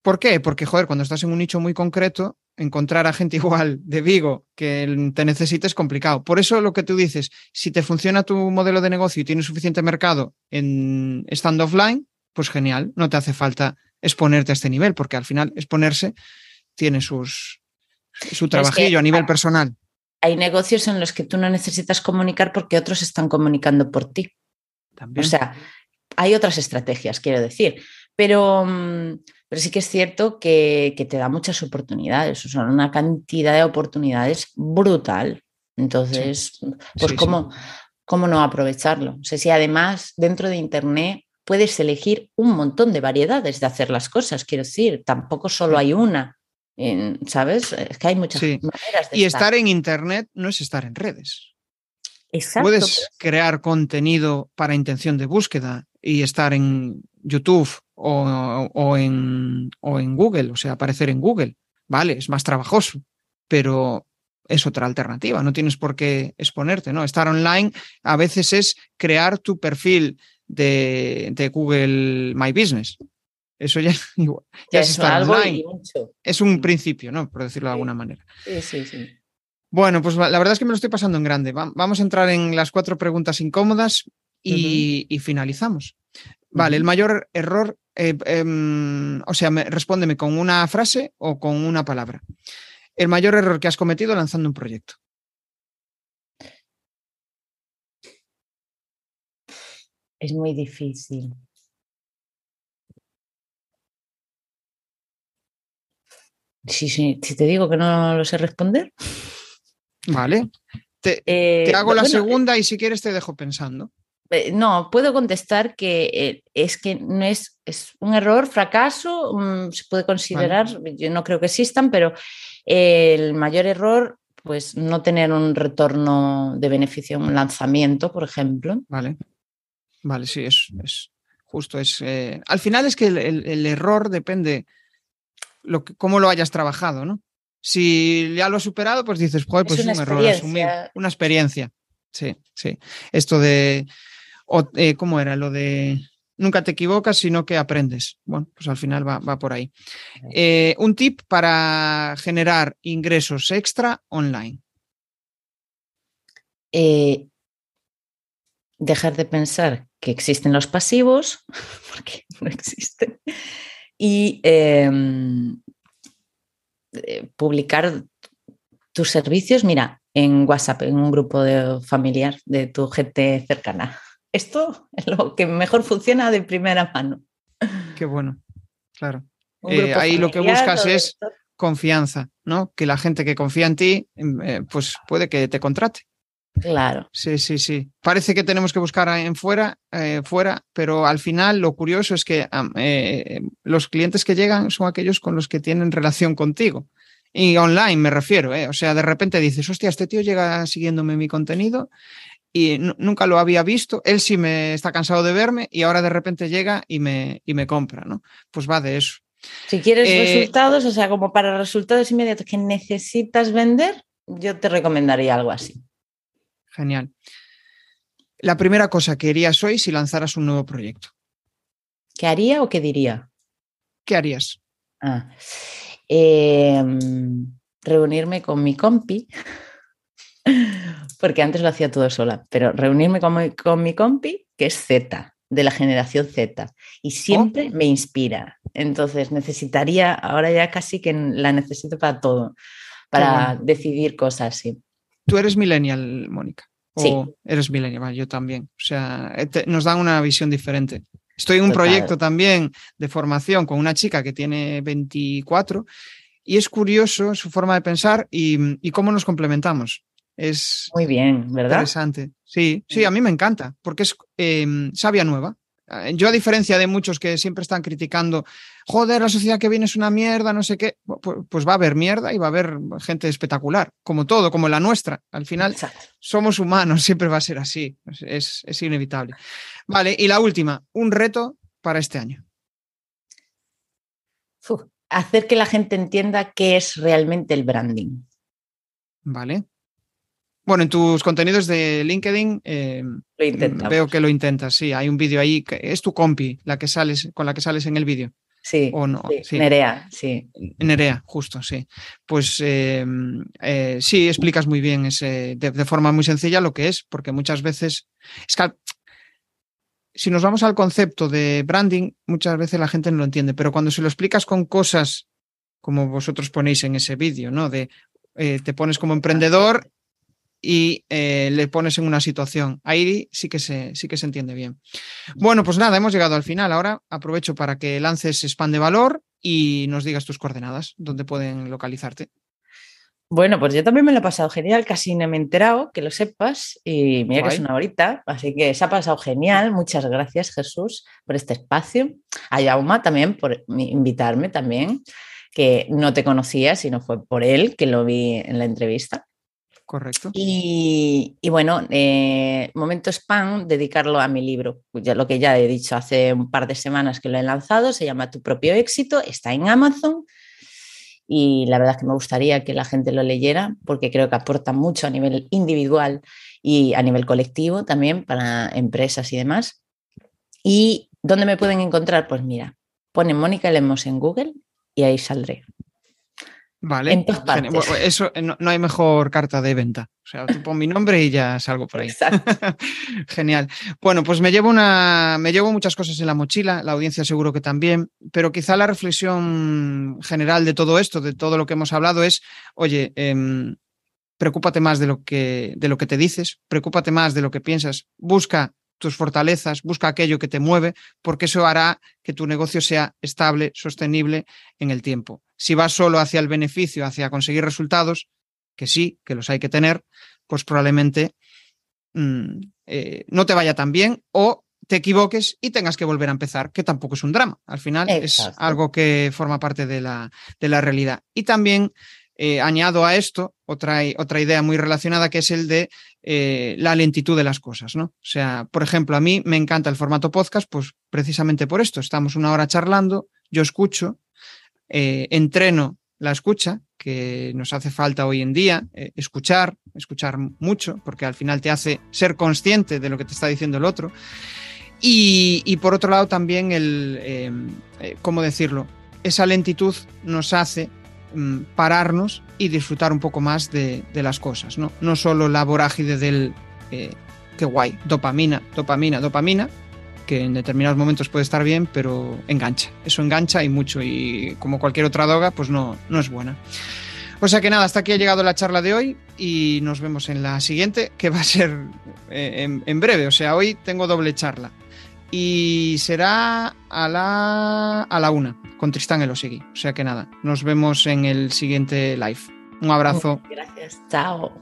¿Por qué? Porque, joder, cuando estás en un nicho muy concreto, encontrar a gente igual de Vigo que te necesite es complicado. Por eso lo que tú dices, si te funciona tu modelo de negocio y tienes suficiente mercado en stand offline, pues genial, no te hace falta exponerte a este nivel, porque al final exponerse tiene sus, su trabajillo a nivel personal. Hay negocios en los que tú no necesitas comunicar porque otros están comunicando por ti. También. O sea, hay otras estrategias, quiero decir. Pero mm, pero sí que es cierto que, te da muchas oportunidades, o sea, una cantidad de oportunidades brutal. Entonces, pues como, ¿cómo no aprovecharlo? O sea, si además dentro de Internet puedes elegir un montón de variedades de hacer las cosas, quiero decir, tampoco solo hay una, ¿sabes? Es que hay muchas maneras de Y estar. en Internet no es estar en redes. Exacto. Puedes crear contenido para intención de búsqueda y estar en YouTube o, en, o en Google, o sea, aparecer en Google. Vale, es más trabajoso, pero es otra alternativa, no tienes por qué exponerte, ¿no? Estar online a veces es crear tu perfil de, Google My Business. Eso ya, ya es, estar online. Es un principio, ¿no? Por decirlo de alguna manera. Sí, sí, sí. Bueno, pues la verdad es que me lo estoy pasando en grande. Vamos a entrar en las cuatro preguntas incómodas y, finalizamos. Vale, el mayor error, eh, em, o sea, respóndeme con una frase o con una palabra. El mayor error que has cometido lanzando un proyecto. Es muy difícil. Si, te digo que no lo sé responder. Vale. Te, eh, hago la segunda y si quieres te dejo pensando. Eh, no, puedo contestar que eh, es que no es, es un error, fracaso, mm, se puede considerar, yo no creo que existan, pero el mayor error, pues no tener un retorno de beneficio en un lanzamiento, por ejemplo. Vale. Vale, sí, es, es justo. Es, eh, al final es que el, error depende lo que, cómo lo hayas trabajado, ¿no? Si ya lo has superado, pues dices, joder, pues es, un error, asumir, una experiencia. Sí, sí. Esto de, eh, ¿cómo era? Lo de nunca te equivocas, sino que aprendes. Bueno, pues al final va, va por ahí. Eh, un tip para generar ingresos extra online. dejar de pensar que existen los pasivos, porque no existen, y em, eh, publicar tus servicios, mira, en WhatsApp, en un grupo de familiar de tu gente cercana. Esto es lo que mejor funciona de primera mano. Qué bueno, claro. Eh, ahí lo que buscas es confianza, ¿no? Que la gente que confía en ti, em, eh, pues puede que te contrate. Claro. Sí, sí, sí. Parece que tenemos que buscar en fuera, eh, fuera, pero al final lo curioso es que eh, los clientes que llegan son aquellos con los que tienen relación contigo. Y online me refiero, ¿eh? O sea, de repente dices, hostia, este tío llega siguiéndome mi contenido y nunca lo había visto, él sí me está cansado de verme y ahora de repente llega y me, y me compra, ¿no? Pues va de eso. Si quieres resultados, o sea, como para resultados inmediatos que necesitas vender, yo te recomendaría algo así. Genial. La primera cosa que harías hoy si lanzaras un nuevo proyecto. ¿Qué haría o qué diría? ¿Qué harías? Ah, em, reunirme con mi compi, porque antes lo hacía todo sola, pero reunirme con mi, con mi compi, que es Z, de la generación Z, y siempre oh. me inspira. Entonces necesitaría, ahora ya casi que la necesito para todo, para decidir cosas, sí. Tú eres millennial, Mónica. O eres millennial, yo también. O sea, nos dan una visión diferente. Estoy en un proyecto también de formación con una chica que tiene 24 y es curioso su forma de pensar y, cómo nos complementamos. Es muy bien, ¿verdad? Interesante. Sí, sí, a mí me encanta porque es eh, sabia nueva. Eh, yo, a diferencia de muchos que siempre están criticando, joder, la sociedad que viene es una mierda, no sé qué, pues va a haber mierda y va a haber gente espectacular, como todo, como la nuestra. Al final somos humanos, siempre va a ser así, es, inevitable. Vale, y la última, un reto para este año. hacer que la gente entienda qué es realmente el branding. Vale. Bueno, en tus contenidos de LinkedIn eh, veo que lo intentas, sí. Hay un vídeo ahí, que es tu compi, la que sales, con la que sales en el vídeo. Sí, ¿O no? sí, Nerea, sí. Nerea, justo, sí. Pues em, eh, sí, explicas muy bien ese, de, forma muy sencilla lo que es, porque muchas veces. Es que si nos vamos al concepto de branding, muchas veces la gente no lo entiende, pero cuando se lo explicas con cosas como vosotros ponéis en ese vídeo, ¿no? De eh, te pones como emprendedor y eh, le pones en una situación. Ahí sí que, se, sí que se entiende bien. Bueno, pues nada, hemos llegado al final. Ahora aprovecho para que lances spam de valor y nos digas tus coordenadas, donde pueden localizarte. Bueno, pues yo también me lo he pasado genial, casi no me he enterado, que lo sepas, y mira que es una horita, así que se ha pasado genial. Muchas gracias, Jesús, por este espacio. A Yauma también por invitarme también, que no te conocía, sino fue por él que lo vi en la entrevista. Correcto. Y, bueno, eh, momento spam, dedicarlo a mi libro, ya lo que ya he dicho hace un par de semanas que lo he lanzado, se llama Tu propio éxito, está en Amazon y la verdad es que me gustaría que la gente lo leyera porque creo que aporta mucho a nivel individual y a nivel colectivo también para empresas y demás. ¿Y dónde me pueden encontrar? Pues mira, ponen Mónica Lemos en Google y ahí saldré. Vale. Eso eh, no, hay mejor carta de venta. O sea, tú pon mi nombre y ya salgo por ahí. Genial. Bueno, pues me llevo una, me llevo muchas cosas en la mochila, la audiencia seguro que también, pero quizá la reflexión general de todo esto, de todo lo que hemos hablado, es, oye, em, preocúpate más de lo que, de lo que te dices, preocúpate más de lo que piensas, busca tus fortalezas, busca aquello que te mueve, porque eso hará que tu negocio sea estable, sostenible en el tiempo. Si vas solo hacia el beneficio, hacia conseguir resultados, que sí, que los hay que tener, pues probablemente mm, eh, no te vaya tan bien o te equivoques y tengas que volver a empezar, que tampoco es un drama. Al final es algo que forma parte de la, de la realidad. Y también eh, añado a esto otra, otra, idea muy relacionada que es el de eh, la lentitud de las cosas, ¿no? O sea, por ejemplo, a mí me encanta el formato podcast, pues precisamente por esto. Estamos una hora charlando, yo escucho, eh, entreno la escucha, que nos hace falta hoy en día, escuchar, escuchar mucho, porque al final te hace ser consciente de lo que te está diciendo el otro. Y, por otro lado también el, ¿cómo decirlo? Esa lentitud nos hace Mm, pararnos y disfrutar un poco más de, las cosas, ¿no? No solo la vorágine del eh, qué guay, dopamina, dopamina, dopamina, que en determinados momentos puede estar bien, pero engancha. Eso engancha y mucho, y como cualquier otra droga, pues no, no es buena. O sea que nada, hasta aquí ha llegado la charla de hoy y nos vemos en la siguiente, que va a ser eh, en breve. O sea, hoy tengo doble charla y será a la, a la una con Tristán Elosegui. O sea que nada, nos vemos en el siguiente live. Un abrazo. Gracias, chao.